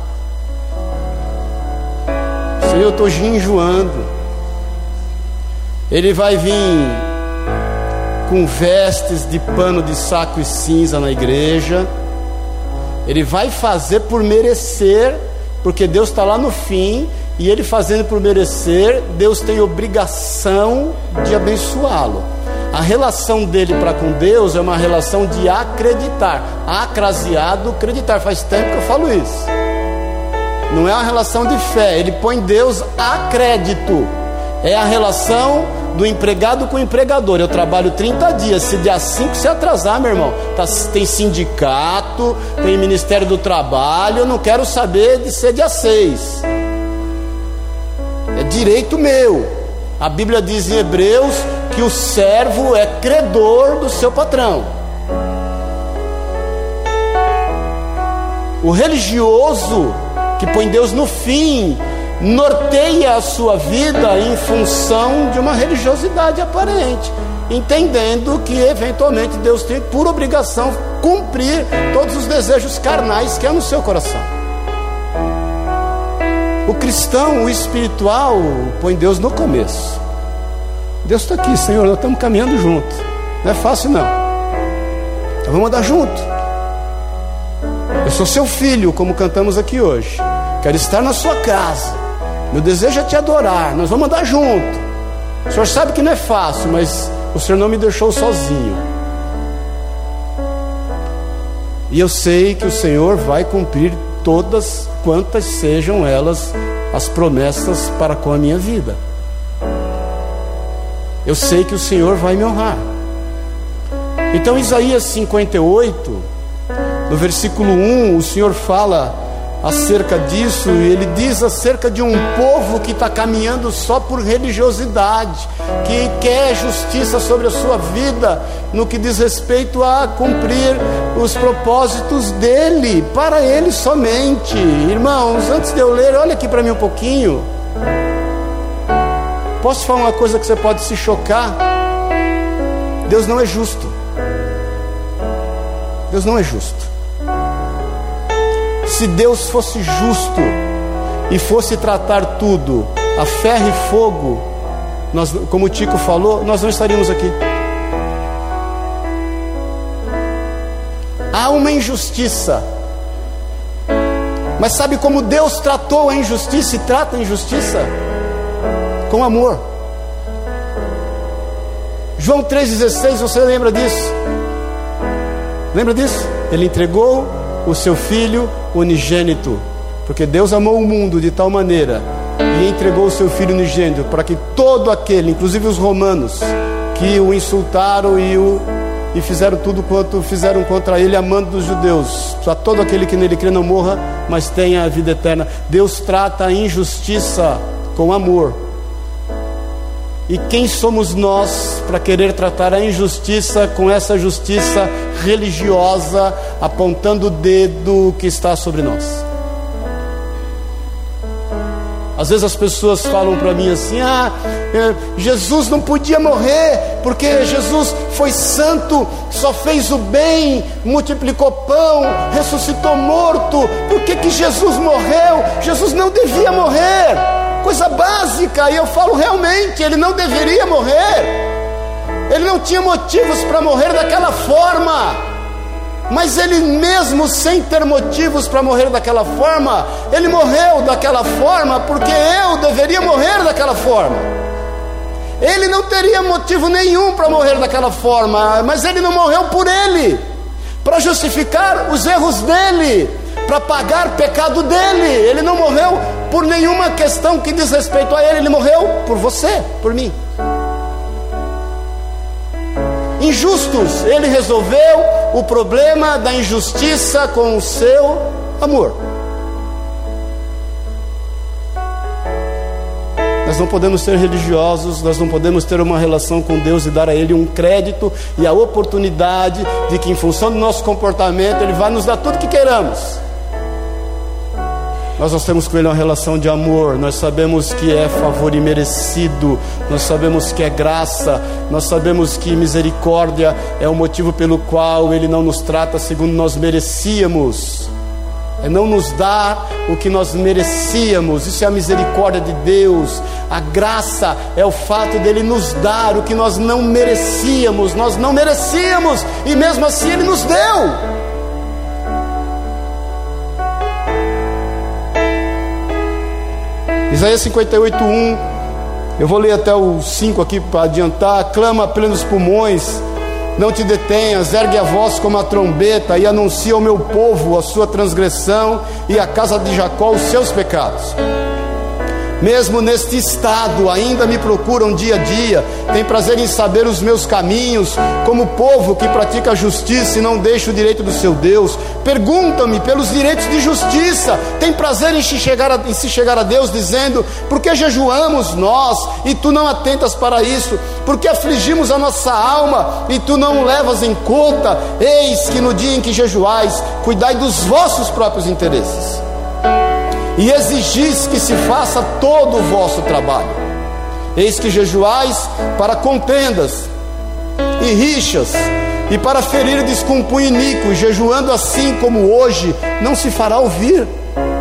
Senhor, eu estou ginjuando. Ele vai vir com vestes de pano de saco e cinza na igreja. Ele vai fazer por merecer, porque Deus está lá no fim, e ele fazendo por merecer, Deus tem obrigação de abençoá-lo. A relação dele para com Deus é uma relação de acreditar. Acraseado, acreditar. Faz tempo que eu falo isso. Não é uma relação de fé. Ele põe Deus a crédito. É a relação do empregado com o empregador. Eu trabalho 30 dias. Se dia 5 se atrasar, meu irmão, tá, tem sindicato, tem Ministério do Trabalho. Eu não quero saber de ser dia 6. É direito meu. A Bíblia diz em Hebreus que o servo é credor do seu patrão. O religioso que põe Deus no fim norteia a sua vida em função de uma religiosidade aparente, entendendo que eventualmente Deus tem por obrigação cumprir todos os desejos carnais que há no seu coração. O cristão, o espiritual, põe Deus no começo. Deus está aqui, Senhor, nós estamos caminhando junto. Não é fácil não. Então vamos andar junto. Eu sou seu filho, como cantamos aqui hoje. Quero estar na sua casa. Meu desejo é te adorar. Nós vamos andar junto. O Senhor sabe que não é fácil, mas o Senhor não me deixou sozinho. E eu sei que o Senhor vai cumprir todas quantas sejam elas as promessas para com a minha vida eu sei que o Senhor vai me honrar. Então, Isaías 58, no versículo 1, o Senhor fala acerca disso, ele diz acerca de um povo que está caminhando só por religiosidade, que quer justiça sobre a sua vida, no que diz respeito a cumprir os propósitos dele, para ele somente. Irmãos, antes de eu ler, olha aqui para mim um pouquinho. Posso falar uma coisa que você pode se chocar? Deus não é justo. Deus não é justo. Se Deus fosse justo e fosse tratar tudo a ferro e fogo, nós, como o Tico falou, nós não estaríamos aqui. Há uma injustiça. Mas sabe como Deus tratou a injustiça e trata a injustiça? com amor. João 3,16, você lembra disso? Lembra disso? Ele entregou o seu filho unigênito, porque Deus amou o mundo de tal maneira e entregou o seu filho unigênito para que todo aquele, inclusive os romanos, que o insultaram e o e fizeram tudo quanto fizeram contra ele, amando os judeus. Só todo aquele que nele crê não morra, mas tenha a vida eterna. Deus trata a injustiça com amor. E quem somos nós para querer tratar a injustiça com essa justiça religiosa, apontando o dedo que está sobre nós? Às vezes as pessoas falam para mim assim: ah, é, Jesus não podia morrer, porque Jesus foi santo, só fez o bem, multiplicou pão, ressuscitou morto. Por que, que Jesus morreu? Jesus não devia morrer. Coisa básica, e eu falo realmente: ele não deveria morrer. Ele não tinha motivos para morrer daquela forma. Mas ele mesmo sem ter motivos para morrer daquela forma, ele morreu daquela forma porque eu deveria morrer daquela forma. Ele não teria motivo nenhum para morrer daquela forma, mas ele não morreu por ele, para justificar os erros dele, para pagar pecado dele. Ele não morreu por nenhuma questão que diz respeito a ele, ele morreu por você, por mim injustos. Ele resolveu o problema da injustiça com o seu amor. Nós não podemos ser religiosos, nós não podemos ter uma relação com Deus e dar a Ele um crédito e a oportunidade de que, em função do nosso comportamento, Ele vai nos dar tudo que queiramos. Nós, nós temos com Ele uma relação de amor, nós sabemos que é favor imerecido, nós sabemos que é graça, nós sabemos que misericórdia é o motivo pelo qual Ele não nos trata segundo nós merecíamos, é não nos dar o que nós merecíamos, isso é a misericórdia de Deus, a graça é o fato dele nos dar o que nós não merecíamos, nós não merecíamos, e mesmo assim Ele nos deu. Isaías 58, 1. Eu vou ler até o 5 aqui para adiantar. Clama a plenos pulmões, não te detenhas, ergue a voz como a trombeta e anuncia ao meu povo a sua transgressão e à casa de Jacó os seus pecados. Mesmo neste estado, ainda me procuram dia a dia, tem prazer em saber os meus caminhos, como povo que pratica a justiça e não deixa o direito do seu Deus. Pergunta-me pelos direitos de justiça, tem prazer em se, chegar a, em se chegar a Deus, dizendo: Por que jejuamos nós e tu não atentas para isso? Por que afligimos a nossa alma e tu não levas em conta? Eis que no dia em que jejuais, cuidai dos vossos próprios interesses e exigis que se faça todo o vosso trabalho. Eis que jejuais para contendas e rixas, e para ferir punho iníquo, jejuando assim como hoje, não se fará ouvir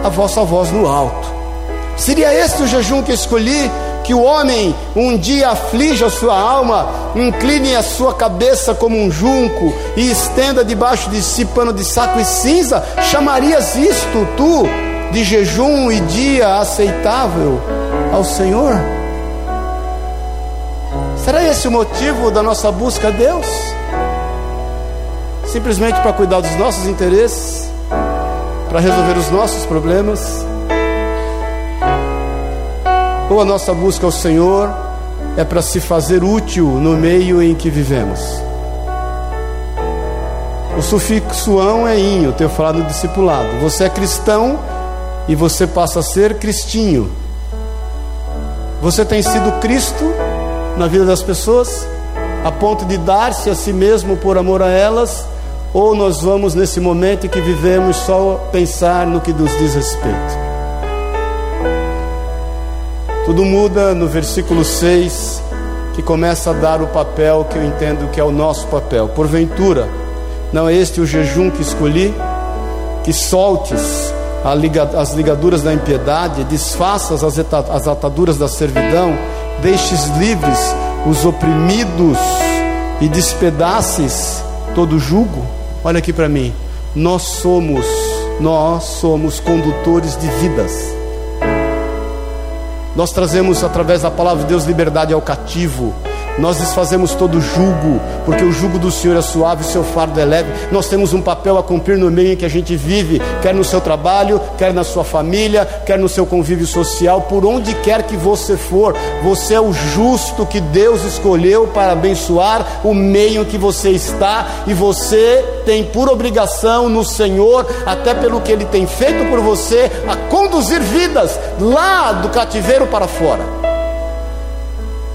a vossa voz no alto. Seria este o jejum que escolhi? Que o homem um dia aflige a sua alma, incline a sua cabeça como um junco e estenda debaixo de si pano de saco e cinza? Chamarias isto tu de jejum e dia aceitável ao Senhor? Será esse o motivo da nossa busca a Deus? Simplesmente para cuidar dos nossos interesses, para resolver os nossos problemas? Ou a nossa busca ao Senhor é para se fazer útil no meio em que vivemos? O sufixo é inho, tenho falado no discipulado. Você é cristão e você passa a ser cristinho. Você tem sido Cristo na vida das pessoas, a ponto de dar-se a si mesmo por amor a elas, ou nós vamos nesse momento em que vivemos só pensar no que nos diz respeito? Tudo muda no versículo 6, que começa a dar o papel que eu entendo que é o nosso papel. Porventura, não é este o jejum que escolhi? Que soltes as ligaduras da impiedade, desfaças as ataduras da servidão, deixes livres os oprimidos e despedaces todo jugo. Olha aqui para mim. Nós somos, nós somos condutores de vidas. Nós trazemos através da palavra de Deus liberdade ao cativo. Nós desfazemos todo jugo, porque o jugo do Senhor é suave, o seu fardo é leve. Nós temos um papel a cumprir no meio em que a gente vive, quer no seu trabalho, quer na sua família, quer no seu convívio social, por onde quer que você for. Você é o justo que Deus escolheu para abençoar o meio em que você está, e você tem por obrigação no Senhor, até pelo que Ele tem feito por você, a conduzir vidas lá do cativeiro para fora.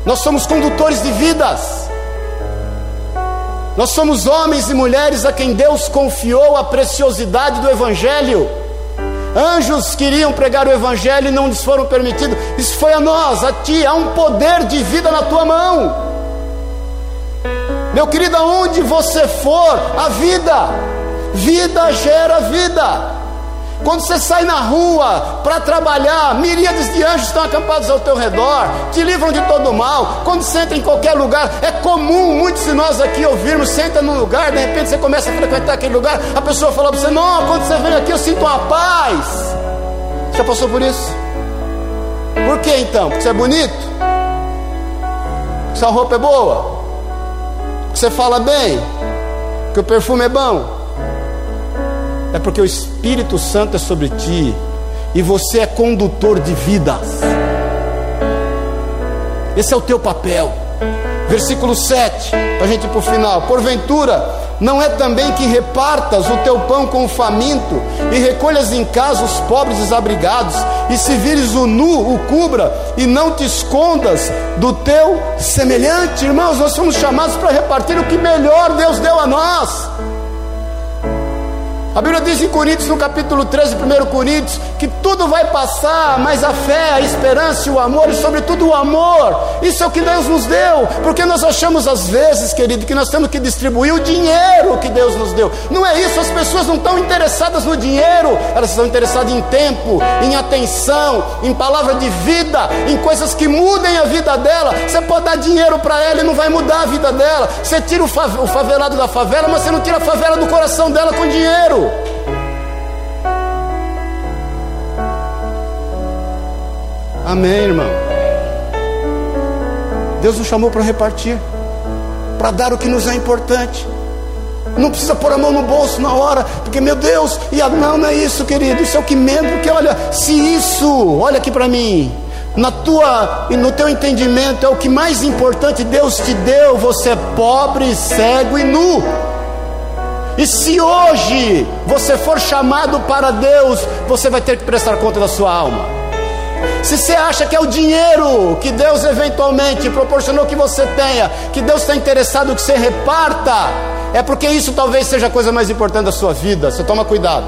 Nós somos condutores de vidas. Nós somos homens e mulheres a quem Deus confiou a preciosidade do Evangelho. Anjos queriam pregar o Evangelho e não lhes foram permitidos. Isso foi a nós, a ti. Há um poder de vida na tua mão. Meu querido, aonde você for, a vida. Vida gera vida. Quando você sai na rua para trabalhar, miríades de anjos estão acampados ao teu redor, te livram de todo mal. Quando você entra em qualquer lugar, é comum muitos de nós aqui ouvirmos, senta num lugar, de repente você começa a frequentar aquele lugar, a pessoa fala para você: Não, quando você vem aqui eu sinto uma paz. Já passou por isso? Por que então? Porque você é bonito? Sua roupa é boa? Você fala bem? Porque o perfume é bom? É porque o Espírito Santo é sobre ti e você é condutor de vidas. Esse é o teu papel. Versículo 7, para a gente ir para o final. Porventura, não é também que repartas o teu pão com o faminto e recolhas em casa os pobres desabrigados, e se vires o nu, o cubra, e não te escondas do teu semelhante? Irmãos, nós somos chamados para repartir o que melhor Deus deu a nós. A Bíblia diz em Coríntios, no capítulo 13, 1 Coríntios, que tudo vai passar, mas a fé, a esperança e o amor, e sobretudo o amor, isso é o que Deus nos deu, porque nós achamos às vezes, querido, que nós temos que distribuir o dinheiro que Deus nos deu. Não é isso, as pessoas não estão interessadas no dinheiro, elas estão interessadas em tempo, em atenção, em palavra de vida, em coisas que mudem a vida dela. Você pode dar dinheiro para ela e não vai mudar a vida dela. Você tira o favelado da favela, mas você não tira a favela do coração dela com dinheiro. Amém, irmão. Deus nos chamou para repartir, para dar o que nos é importante. Não precisa pôr a mão no bolso na hora, porque meu Deus, e a, não, não é isso, querido. Isso é o que menos, porque olha, se isso, olha aqui para mim, na tua e no teu entendimento é o que mais importante Deus te deu, você é pobre, cego e nu. E se hoje você for chamado para Deus, você vai ter que prestar conta da sua alma. Se você acha que é o dinheiro que Deus eventualmente proporcionou que você tenha, que Deus está interessado que você reparta, é porque isso talvez seja a coisa mais importante da sua vida. Você toma cuidado.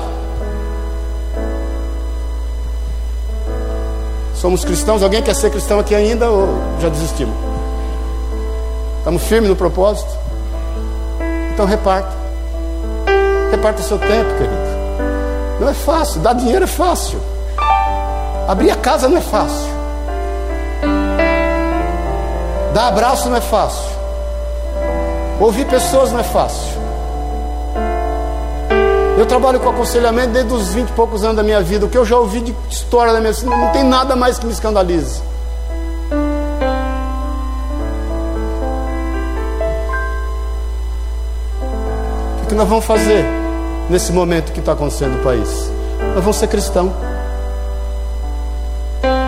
Somos cristãos, alguém quer ser cristão aqui ainda ou já desistimos? Estamos firmes no propósito? Então reparta. Reparta o seu tempo, querido. Não é fácil, dar dinheiro é fácil. Abrir a casa não é fácil. Dar abraço não é fácil. Ouvir pessoas não é fácil. Eu trabalho com aconselhamento desde os 20 e poucos anos da minha vida. O que eu já ouvi de história da minha vida, não tem nada mais que me escandalize. O que nós vamos fazer? Nesse momento que está acontecendo no país. Nós vamos ser cristãos.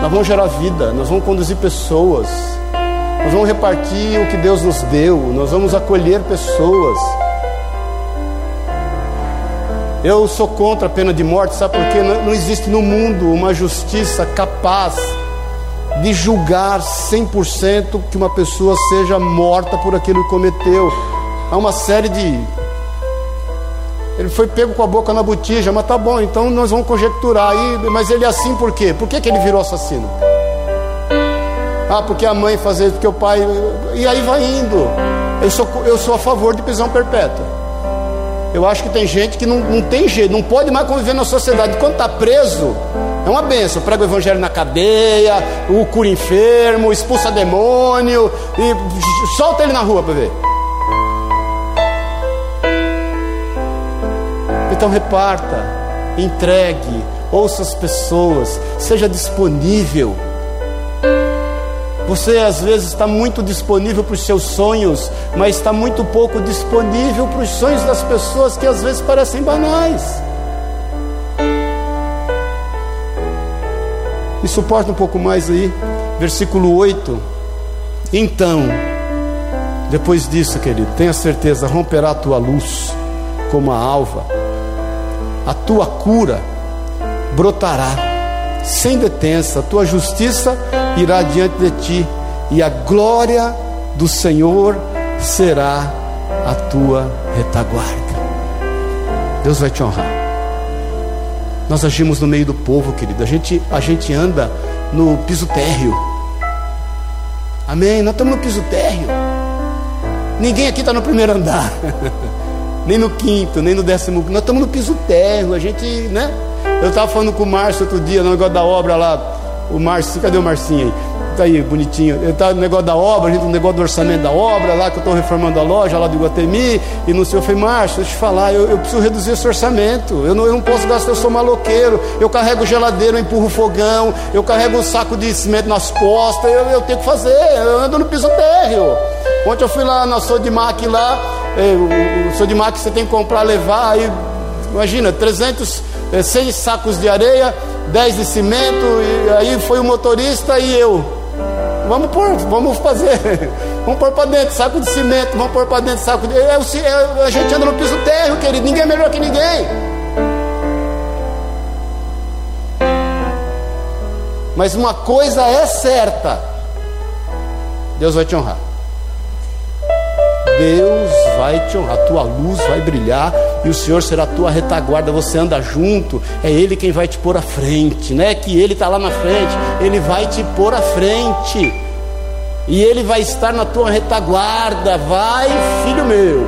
Nós vamos gerar vida, nós vamos conduzir pessoas, nós vamos repartir o que Deus nos deu, nós vamos acolher pessoas. Eu sou contra a pena de morte, sabe por quê? Não existe no mundo uma justiça capaz de julgar 100% que uma pessoa seja morta por aquilo que cometeu. Há uma série de ele foi pego com a boca na botija, mas tá bom, então nós vamos conjecturar aí, mas ele é assim por quê? Por que, que ele virou assassino? Ah, porque a mãe fazia, porque o pai. E aí vai indo. Eu sou, eu sou a favor de prisão perpétua. Eu acho que tem gente que não, não tem jeito, não pode mais conviver na sociedade. Quando está preso, é uma benção. Prega o evangelho na cadeia, o cura enfermo, expulsa demônio e solta ele na rua para ver. Então reparta, entregue, ouça as pessoas, seja disponível. Você às vezes está muito disponível para os seus sonhos, mas está muito pouco disponível para os sonhos das pessoas que às vezes parecem banais. Me suporta um pouco mais aí, versículo 8. Então, depois disso, querido, tenha certeza, romperá a tua luz como a alva, a tua cura brotará sem detença, a tua justiça irá diante de ti, e a glória do Senhor será a tua retaguarda. Deus vai te honrar. Nós agimos no meio do povo, querido. A gente, a gente anda no piso térreo. Amém? Nós estamos no piso térreo. Ninguém aqui está no primeiro andar. nem no quinto, nem no décimo. Nós estamos no piso térreo. A gente, né? Eu estava falando com o Márcio outro dia, no negócio da obra lá. O Márcio, cadê o Marcinho aí? Tá aí, bonitinho. Eu estava no negócio da obra, a gente no negócio do orçamento da obra, lá que eu estou reformando a loja lá do Iguatemi, e no seu eu falei, Márcio, deixa eu te falar, eu, eu, preciso reduzir esse orçamento. Eu não, eu não posso gastar, eu sou maloqueiro, eu carrego geladeira, eu empurro fogão, eu carrego um saco de cimento nas costas, eu, eu tenho que fazer, eu ando no piso térreo. Ontem eu fui lá na Sodimac lá, eh, o, o Sodimac você tem que comprar, levar, aí, imagina, 300 é, seis sacos de areia, dez de cimento, e aí foi o motorista e eu. Vamos pôr, vamos fazer. Vamos pôr para dentro saco de cimento, vamos pôr para dentro saco de. É, é, a gente anda no piso terra, querido, ninguém é melhor que ninguém. Mas uma coisa é certa: Deus vai te honrar. Deus vai te honrar, tua luz vai brilhar e o Senhor será a tua retaguarda. Você anda junto, é Ele quem vai te pôr à frente, não é que Ele está lá na frente, Ele vai te pôr à frente e Ele vai estar na tua retaguarda. Vai, filho meu.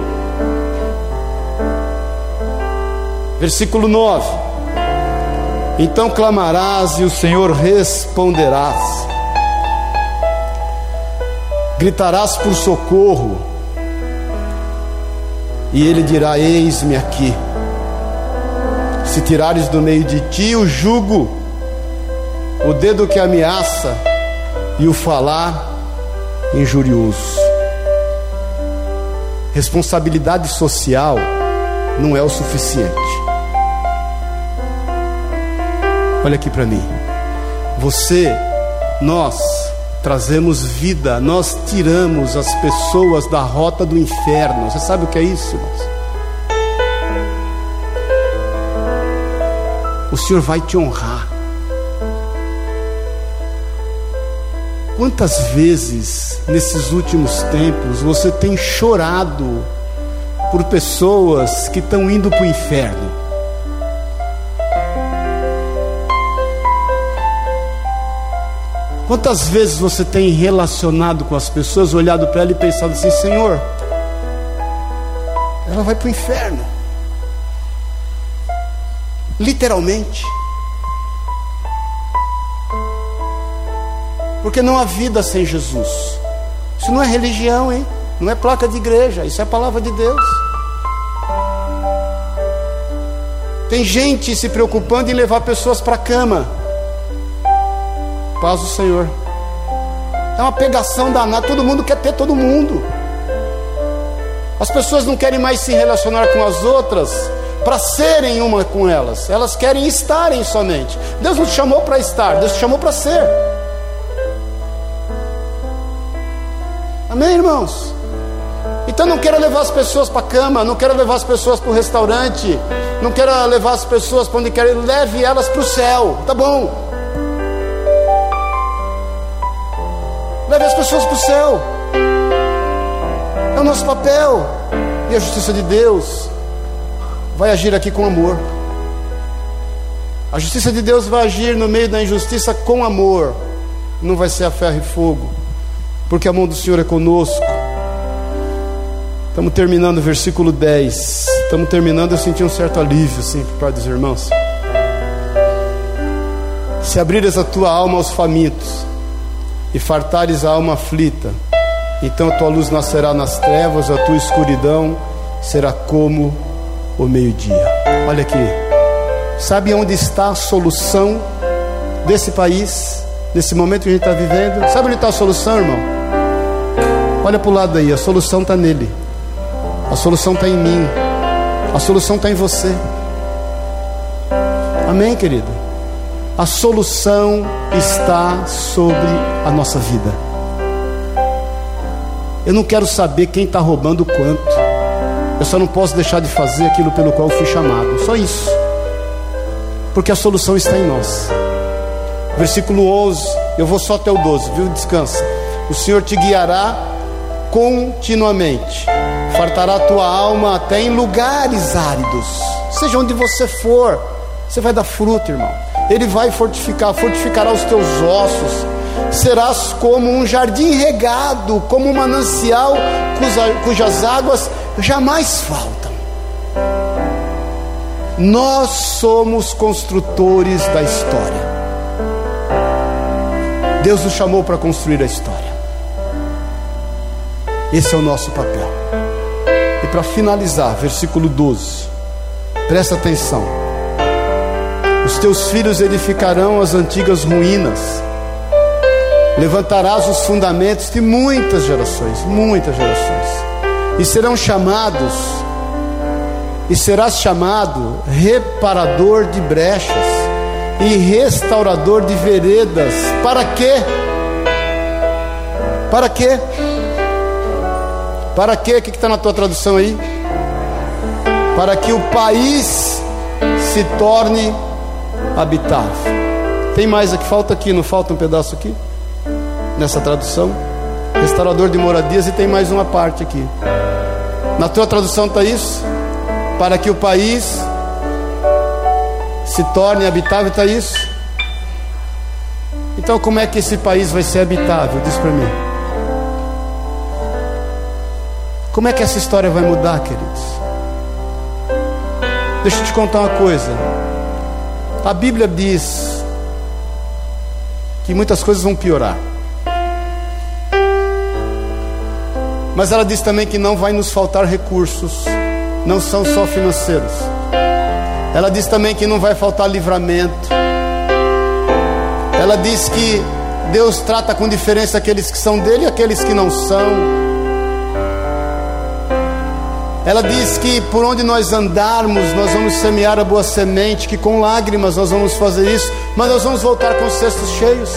Versículo 9: Então clamarás e o Senhor responderás, gritarás por socorro e ele dirá: Eis-me aqui. Se tirares do meio de ti o jugo, o dedo que ameaça e o falar injurioso. Responsabilidade social não é o suficiente. Olha aqui para mim. Você, nós, trazemos vida, nós tiramos as pessoas da rota do inferno. Você sabe o que é isso, irmãos? O Senhor vai te honrar. Quantas vezes nesses últimos tempos você tem chorado por pessoas que estão indo para o inferno? Quantas vezes você tem relacionado com as pessoas, olhado para ela e pensado assim: Senhor, ela vai para o inferno. Literalmente. Porque não há vida sem Jesus. Isso não é religião, hein? Não é placa de igreja, isso é a palavra de Deus. Tem gente se preocupando em levar pessoas para a cama. Paz do Senhor. É uma pegação danada, todo mundo quer ter todo mundo. As pessoas não querem mais se relacionar com as outras para serem uma com elas, elas querem estarem somente. Deus não te chamou para estar, Deus te chamou para ser. Amém, irmãos? Então não quero levar as pessoas para a cama, não quero levar as pessoas para o restaurante, não quero levar as pessoas para onde quer, leve elas para o céu, tá bom? Leve as pessoas para o céu. É o nosso papel. E a justiça de Deus vai agir aqui com amor. A justiça de Deus vai agir no meio da injustiça com amor. Não vai ser a ferro e fogo. Porque a mão do Senhor é conosco. Estamos terminando o versículo 10. Estamos terminando, eu senti um certo alívio, assim, por parte dos irmãos. Se abrires a tua alma aos famintos, e fartares a alma aflita, então a tua luz nascerá nas trevas, a tua escuridão será como o meio-dia. Olha aqui, sabe onde está a solução desse país, nesse momento que a gente está vivendo? Sabe onde está a solução, irmão? Olha para o lado aí, a solução está nele, a solução está em mim, a solução está em você. Amém, querido? A solução está sobre a nossa vida. Eu não quero saber quem está roubando quanto. Eu só não posso deixar de fazer aquilo pelo qual fui chamado. Só isso. Porque a solução está em nós. Versículo 11. Eu vou só até o 12, viu? Descansa. O Senhor te guiará continuamente. Fartará a tua alma até em lugares áridos. Seja onde você for, você vai dar fruto, irmão. Ele vai fortificar, fortificará os teus ossos serás como um jardim regado, como um manancial cuja, cujas águas jamais faltam. Nós somos construtores da história. Deus nos chamou para construir a história. Esse é o nosso papel. E para finalizar, versículo 12, presta atenção. Os teus filhos edificarão as antigas ruínas levantarás os fundamentos de muitas gerações, muitas gerações, e serão chamados, e serás chamado reparador de brechas e restaurador de veredas. Para quê? Para quê? Para quê? O que está na tua tradução aí? Para que o país se torne habitável. Tem mais aqui, falta aqui, não falta um pedaço aqui? nessa tradução. Restaurador de moradias, e tem mais uma parte aqui. Na tua tradução está isso? Para que o país se torne habitável, está isso? Então, como é que esse país vai ser habitável? Diz para mim. Como é que essa história vai mudar, queridos? Deixa eu te contar uma coisa. A Bíblia diz que muitas coisas vão piorar. Mas ela diz também que não vai nos faltar recursos, não são só financeiros. Ela diz também que não vai faltar livramento. Ela diz que Deus trata com diferença aqueles que são dele e aqueles que não são. Ela diz que por onde nós andarmos, nós vamos semear a boa semente, que com lágrimas nós vamos fazer isso, mas nós vamos voltar com cestos cheios.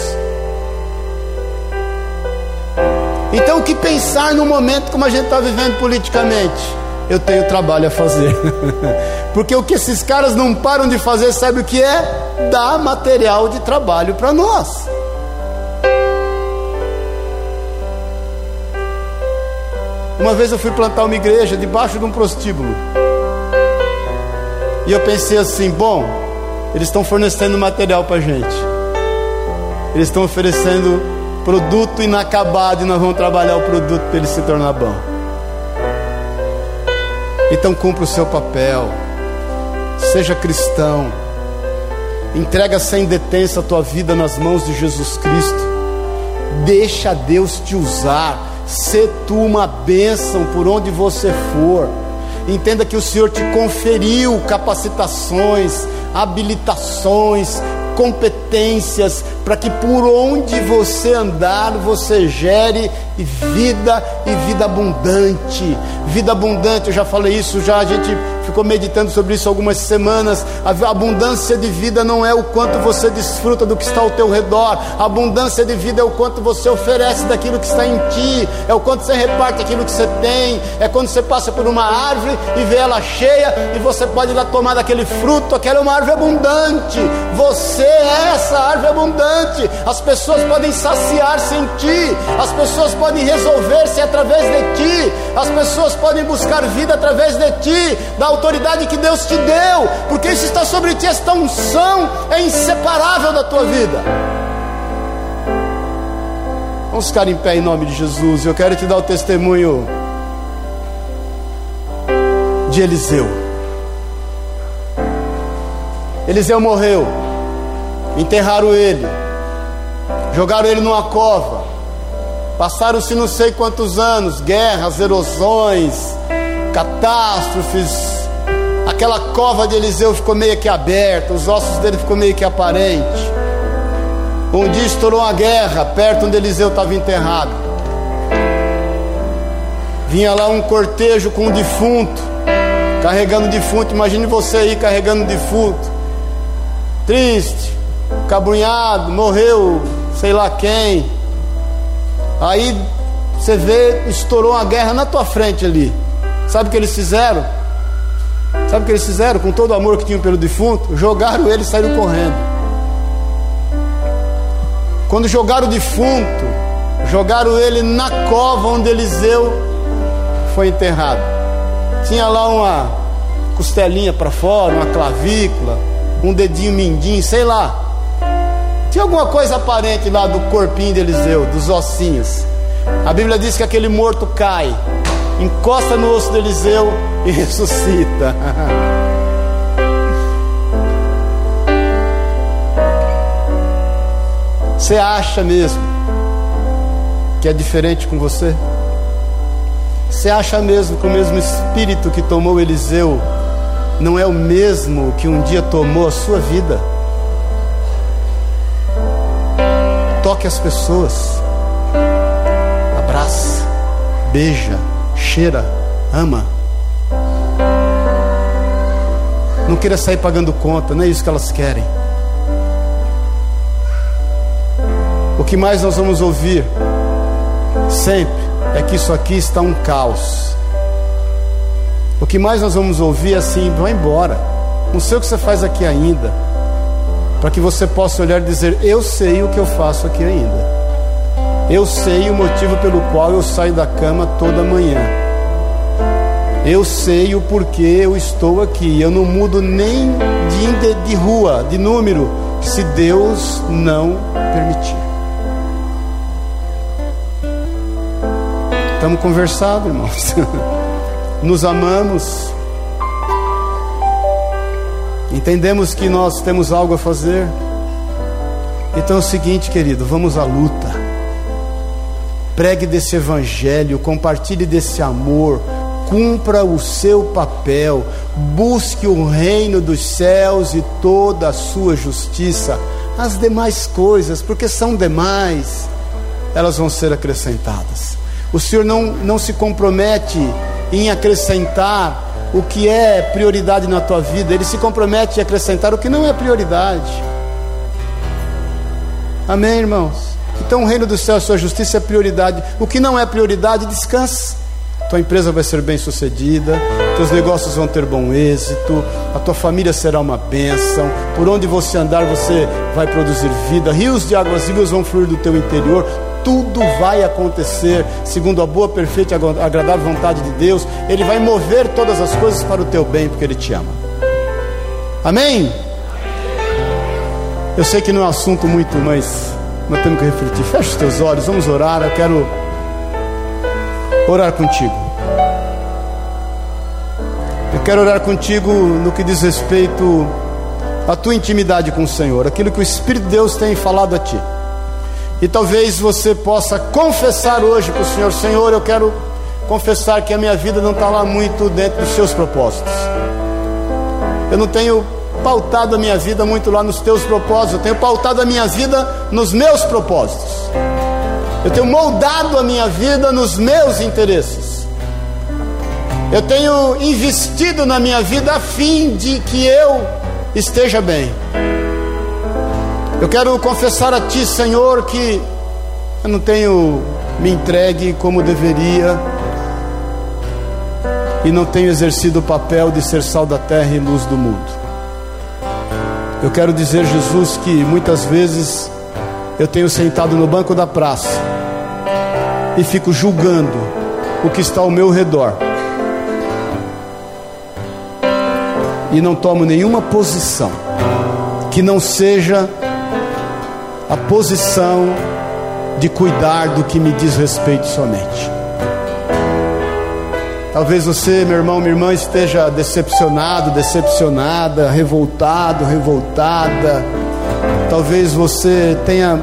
Então, o que pensar no momento como a gente está vivendo politicamente? Eu tenho trabalho a fazer. Porque o que esses caras não param de fazer, sabe o que é? Dar material de trabalho para nós. Uma vez eu fui plantar uma igreja debaixo de um prostíbulo. E eu pensei assim: bom, eles estão fornecendo material para gente. Eles estão oferecendo produto inacabado e nós vamos trabalhar o produto para ele se tornar bom. Então cumpra o seu papel. Seja cristão. Entrega sem detença a tua vida nas mãos de Jesus Cristo. Deixa Deus te usar. Sê tu uma bênção por onde você for. Entenda que o Senhor te conferiu capacitações, habilitações, competências para que por onde você andar você gere vida e vida abundante. Vida abundante, eu já falei isso, já a gente ficou meditando sobre isso algumas semanas. A abundância de vida não é o quanto você desfruta do que está ao teu redor. A abundância de vida é o quanto você oferece daquilo que está em ti, é o quanto você reparte aquilo que você tem. É quando você passa por uma árvore e vê ela cheia e você pode ir lá tomar daquele fruto. Aquela é uma árvore abundante. Você é essa árvore abundante. As pessoas podem saciar-se em ti. As pessoas podem resolver-se através de ti. As pessoas podem buscar vida através de ti. Da autoridade que Deus te deu, porque isso está sobre ti, esta unção é inseparável da tua vida. Vamos ficar em pé em nome de Jesus. Eu quero te dar o testemunho de Eliseu. Eliseu morreu, enterraram ele, jogaram ele numa cova. Passaram-se não sei quantos anos, guerras, erosões, catástrofes, Aquela cova de Eliseu ficou meio que aberta, os ossos dele ficou meio que aparente. Um dia estourou uma guerra perto onde Eliseu estava enterrado. Vinha lá um cortejo com um defunto, carregando defunto. Imagine você aí carregando defunto. Triste, cabrunhado, morreu, sei lá quem. Aí você vê, estourou uma guerra na tua frente ali. Sabe o que eles fizeram? Sabe o que eles fizeram com todo o amor que tinham pelo defunto? Jogaram ele e saíram correndo. Quando jogaram o defunto, jogaram ele na cova onde Eliseu foi enterrado. Tinha lá uma costelinha para fora, uma clavícula, um dedinho mindinho, sei lá. Tinha alguma coisa aparente lá do corpinho de Eliseu, dos ossinhos. A Bíblia diz que aquele morto cai, encosta no osso de Eliseu e ressuscita. Você acha mesmo que é diferente com você? Você acha mesmo que o mesmo espírito que tomou Eliseu não é o mesmo que um dia tomou a sua vida? Toque as pessoas, abraça, beija, cheira, ama. Não queira sair pagando conta, não é isso que elas querem. O que mais nós vamos ouvir sempre é que isso aqui está um caos. O que mais nós vamos ouvir é assim: vai embora, não sei o que você faz aqui ainda, para que você possa olhar e dizer: eu sei o que eu faço aqui ainda. Eu sei o motivo pelo qual eu saio da cama toda manhã. Eu sei o porquê eu estou aqui. Eu não mudo nem de, de rua, de número, se Deus não permitir. Estamos conversados, irmãos. Nos amamos. Entendemos que nós temos algo a fazer. Então é o seguinte, querido, vamos à luta. Pregue desse evangelho, compartilhe desse amor, cumpra o seu papel, busque o reino dos céus e toda a sua justiça. As demais coisas, porque são demais, elas vão ser acrescentadas. O Senhor não, não se compromete em acrescentar o que é prioridade na tua vida, Ele se compromete em acrescentar o que não é prioridade. Amém, irmãos? Então o reino do céu e a sua justiça é prioridade. O que não é prioridade, descansa. Tua empresa vai ser bem sucedida, teus negócios vão ter bom êxito, a tua família será uma bênção, por onde você andar você vai produzir vida, rios de águas vivas vão fluir do teu interior, tudo vai acontecer segundo a boa, perfeita e agradável vontade de Deus. Ele vai mover todas as coisas para o teu bem, porque Ele te ama. Amém? Eu sei que não é um assunto muito, mas nós temos que refletir. Feche os teus olhos, vamos orar. Eu quero orar contigo. Eu quero orar contigo no que diz respeito à tua intimidade com o Senhor, aquilo que o Espírito de Deus tem falado a ti. E talvez você possa confessar hoje para o Senhor: Senhor, eu quero confessar que a minha vida não está lá muito dentro dos seus propósitos. Eu não tenho pautado a minha vida muito lá nos teus propósitos, eu tenho pautado a minha vida nos meus propósitos. Eu tenho moldado a minha vida nos meus interesses. Eu tenho investido na minha vida a fim de que eu esteja bem. Eu quero confessar a Ti, Senhor, que eu não tenho me entregue como deveria e não tenho exercido o papel de ser sal da terra e luz do mundo. Eu quero dizer, Jesus, que muitas vezes eu tenho sentado no banco da praça e fico julgando o que está ao meu redor e não tomo nenhuma posição que não seja a posição de cuidar do que me diz respeito somente. Talvez você, meu irmão, minha irmã, esteja decepcionado, decepcionada, revoltado, revoltada. Talvez você tenha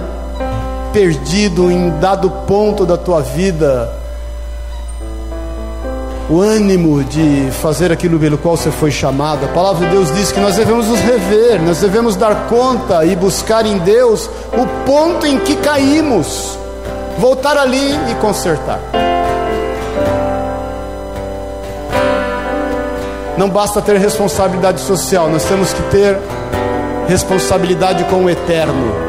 perdido em dado ponto da tua vida o ânimo de fazer aquilo pelo qual você foi chamado. A palavra de Deus diz que nós devemos nos rever, nós devemos dar conta e buscar em Deus o ponto em que caímos, voltar ali e consertar. Não basta ter responsabilidade social, nós temos que ter responsabilidade com o eterno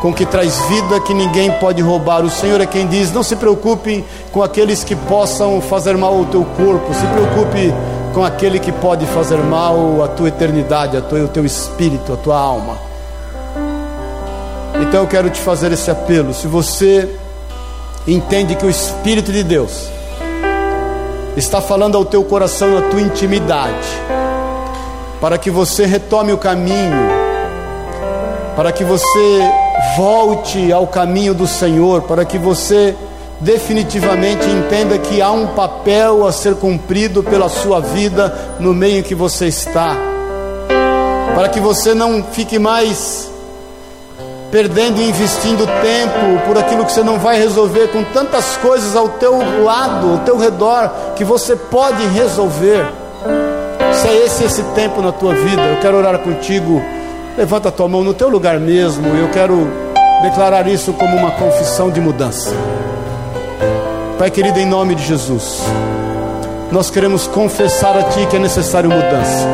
com que traz vida que ninguém pode roubar. O Senhor é quem diz: não se preocupe com aqueles que possam fazer mal ao teu corpo, se preocupe com aquele que pode fazer mal à tua eternidade, a tua, ao teu espírito, à tua alma. Então eu quero te fazer esse apelo. Se você entende que o Espírito de Deus está falando ao teu coração, na tua intimidade, para que você retome o caminho, para que você volte ao caminho do Senhor, para que você definitivamente entenda que há um papel a ser cumprido pela sua vida no meio que você está, para que você não fique mais perdendo e investindo tempo por aquilo que você não vai resolver com tantas coisas ao teu lado, ao teu redor que você pode resolver. Se é esse esse tempo na tua vida, eu quero orar contigo. Levanta a tua mão no teu lugar mesmo. Eu quero declarar isso como uma confissão de mudança. Pai querido, em nome de Jesus, nós queremos confessar a Ti que é necessário mudança.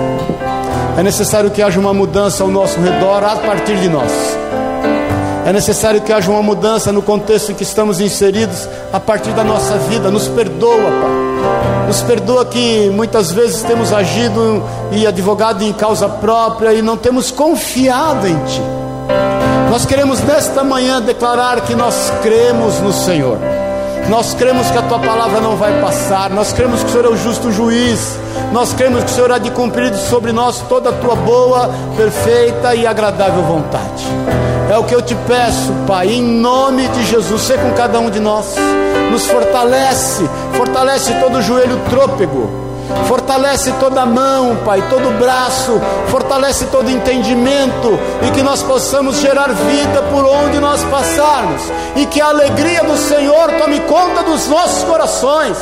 É necessário que haja uma mudança ao nosso redor a partir de nós. É necessário que haja uma mudança no contexto em que estamos inseridos a partir da nossa vida. Nos perdoa, Pai. Nos perdoa que muitas vezes temos agido e advogado em causa própria e não temos confiado em Ti. Nós queremos nesta manhã declarar que nós cremos no Senhor. Nós cremos que a tua palavra não vai passar. Nós cremos que o Senhor é o justo juiz. Nós cremos que o Senhor há de cumprir sobre nós toda a tua boa, perfeita e agradável vontade. É o que eu te peço, Pai, em nome de Jesus, ser com cada um de nós. Nos fortalece, fortalece todo o joelho trôpego, fortalece toda mão, Pai, todo braço, fortalece todo entendimento e que nós possamos gerar vida por onde nós passarmos. E que a alegria do Senhor tome conta dos nossos corações.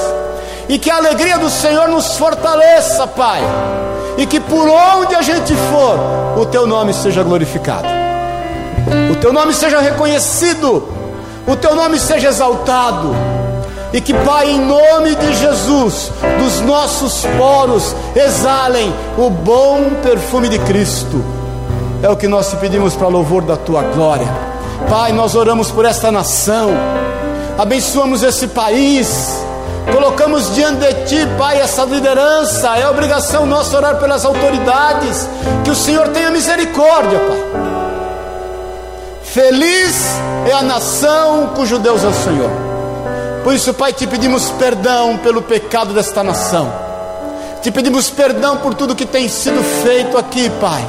E que a alegria do Senhor nos fortaleça, Pai, e que por onde a gente for, o Teu nome seja glorificado o teu nome seja reconhecido, o teu nome seja exaltado. E que, Pai, em nome de Jesus, dos nossos poros exalem o bom perfume de Cristo. É o que nós te pedimos para louvor da tua glória. Pai, nós oramos por esta nação, abençoamos esse país, colocamos diante de Ti, Pai, essa liderança. É obrigação nossa orar pelas autoridades, que o Senhor tenha misericórdia, Pai Feliz é a nação cujo Deus é o Senhor. Por isso, Pai, te pedimos perdão pelo pecado desta nação. Te pedimos perdão por tudo que tem sido feito aqui, Pai.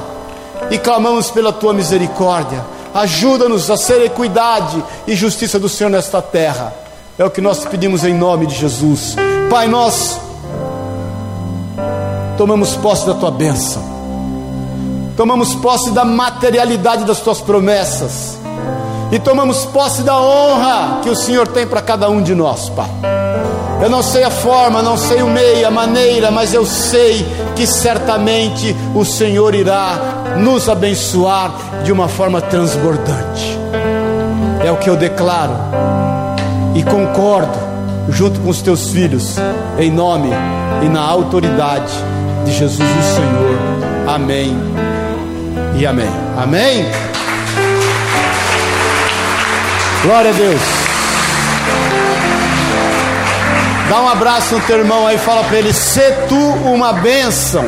E clamamos pela tua misericórdia. Ajuda-nos a ser equidade e justiça do Senhor nesta terra. É o que nós te pedimos em nome de Jesus. Pai, nós tomamos posse da tua bênção tomamos posse da materialidade das tuas promessas e tomamos posse da honra que o Senhor tem para cada um de nós, Pai. Eu não sei a forma, não sei o meio, a maneira, mas eu sei que certamente o Senhor irá nos abençoar de uma forma transbordante. É o que eu declaro e concordo junto com os teus filhos, em nome e na autoridade de Jesus o Senhor. Amém e amém. Amém? Glória a Deus. Dá um abraço no teu irmão aí, fala para ele: "Se tu uma bênção".